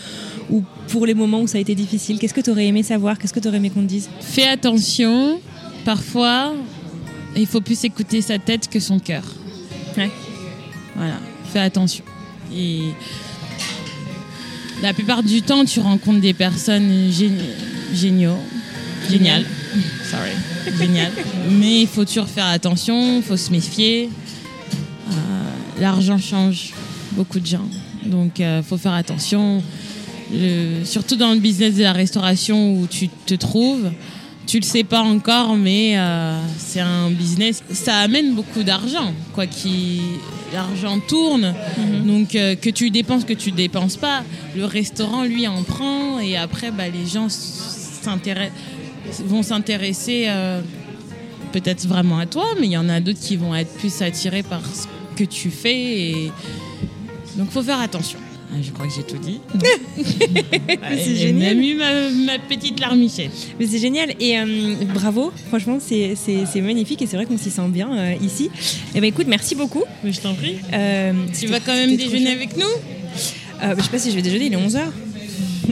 ou pour les moments où ça a été difficile? Qu'est-ce que tu aurais aimé savoir? Qu'est-ce que tu aurais aimé qu'on te dise? Fais attention, parfois, il faut plus écouter sa tête que son cœur. Ouais. Voilà, fais attention. Et la plupart du temps, tu rencontres des personnes gé- géniaux, géniales. Sorry, génial. Mais il faut toujours faire attention, il faut se méfier. Euh, L'argent change beaucoup de gens, donc il faut faire attention. Le- surtout dans le business de la restauration où tu te trouves, tu le sais pas encore, mais euh, c'est un business. Ça amène beaucoup d'argent, quoi. Qui l'argent tourne, donc euh, que tu dépenses, que tu dépenses pas, le restaurant lui en prend et après bah, les gens s'intéressent, vont s'intéresser euh, peut-être vraiment à toi, mais il y en a d'autres qui vont être plus attirés par ce que tu fais et donc faut faire attention. Ah, Je crois que j'ai tout dit. C'est J'ai génial. même eu ma, ma petite larmichette. Mais c'est génial et euh, bravo, franchement c'est- c'est c'est magnifique et c'est vrai qu'on s'y sent bien euh, ici. Et ben écoute, merci beaucoup. Mais je t'en prie. Euh, Tu vas quand même déjeuner avec nous? Bah, Je sais pas si je vais déjeuner, il est 11h.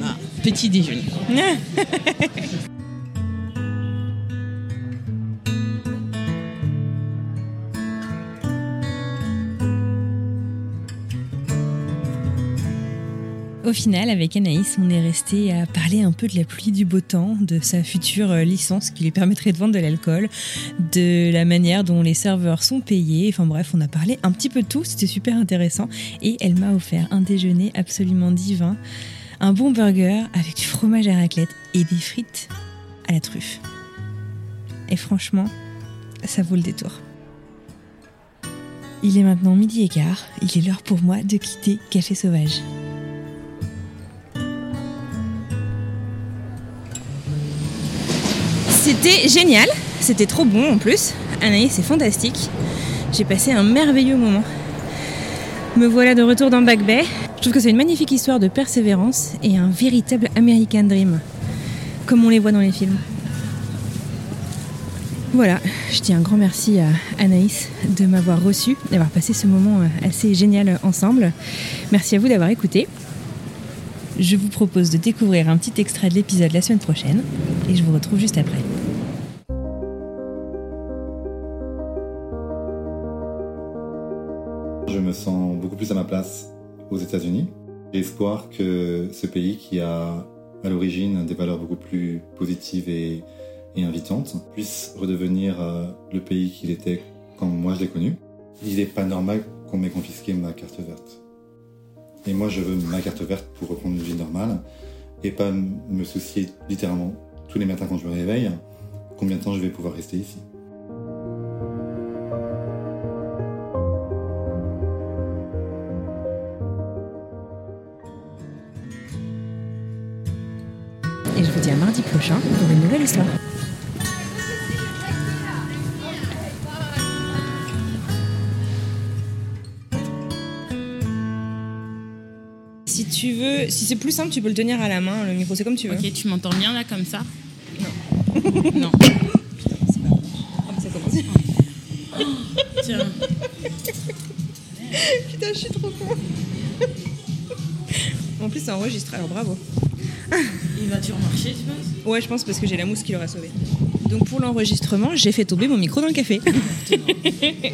Ah, Petit déjeuner. Au final, avec Anaïs, on est resté à parler un peu de la pluie du beau temps, de sa future euh, licence qui lui permettrait de vendre de l'alcool, de la manière dont les serveurs sont payés. Enfin bref, on a parlé un petit peu de tout, c'était super intéressant. Et elle m'a offert un déjeuner absolument divin, un bon burger avec du fromage à raclette et des frites à la truffe. Et franchement, ça vaut le détour. Il est maintenant midi et quart, il est l'heure pour moi de quitter Café Sauvage. C'était génial, c'était trop bon en plus. Anaïs, c'est fantastique. J'ai passé un merveilleux moment. Me voilà de retour dans Back Bay. Je trouve que c'est une magnifique histoire de persévérance et un véritable American Dream, comme on les voit dans les films. Voilà, je dis un grand merci à Anaïs de m'avoir reçu, d'avoir passé ce moment euh, assez génial ensemble. Merci à vous d'avoir écouté. Je vous propose de découvrir un petit extrait de l'épisode la semaine prochaine et je vous retrouve juste après. À ma place aux États-Unis. J'ai espoir que ce pays qui a à l'origine des valeurs beaucoup plus positives et, et invitantes puisse redevenir euh, le pays qu'il était quand moi je l'ai connu. Il n'est pas normal qu'on m'ait confisqué ma carte verte. Et moi, je veux ma carte verte pour reprendre une vie normale et pas me soucier littéralement tous les matins quand je me réveille combien de temps je vais pouvoir rester ici. Prochain pour une nouvelle histoire. Si tu veux, si c'est plus simple, tu peux le tenir à la main, le micro, c'est comme tu veux. Ok, tu m'entends bien là comme ça Non. non. Ah, ça commence. Tiens. Putain, je suis trop con. En plus, c'est enregistré, alors bravo. Il va toujours marcher, tu penses? Ouais, je pense parce que j'ai la mousse qui l'aura sauvé. Donc pour l'enregistrement, j'ai fait tomber mon micro dans le café.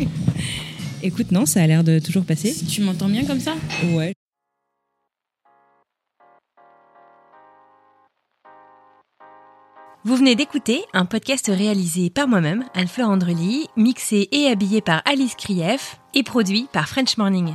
Écoute, non, ça a l'air de toujours passer. Tu m'entends bien comme ça? Ouais. Vous venez d'écouter un podcast réalisé par moi-même, Anne-Fleur Andrely, mixé et habillé par Alice Krief et produit par French Morning.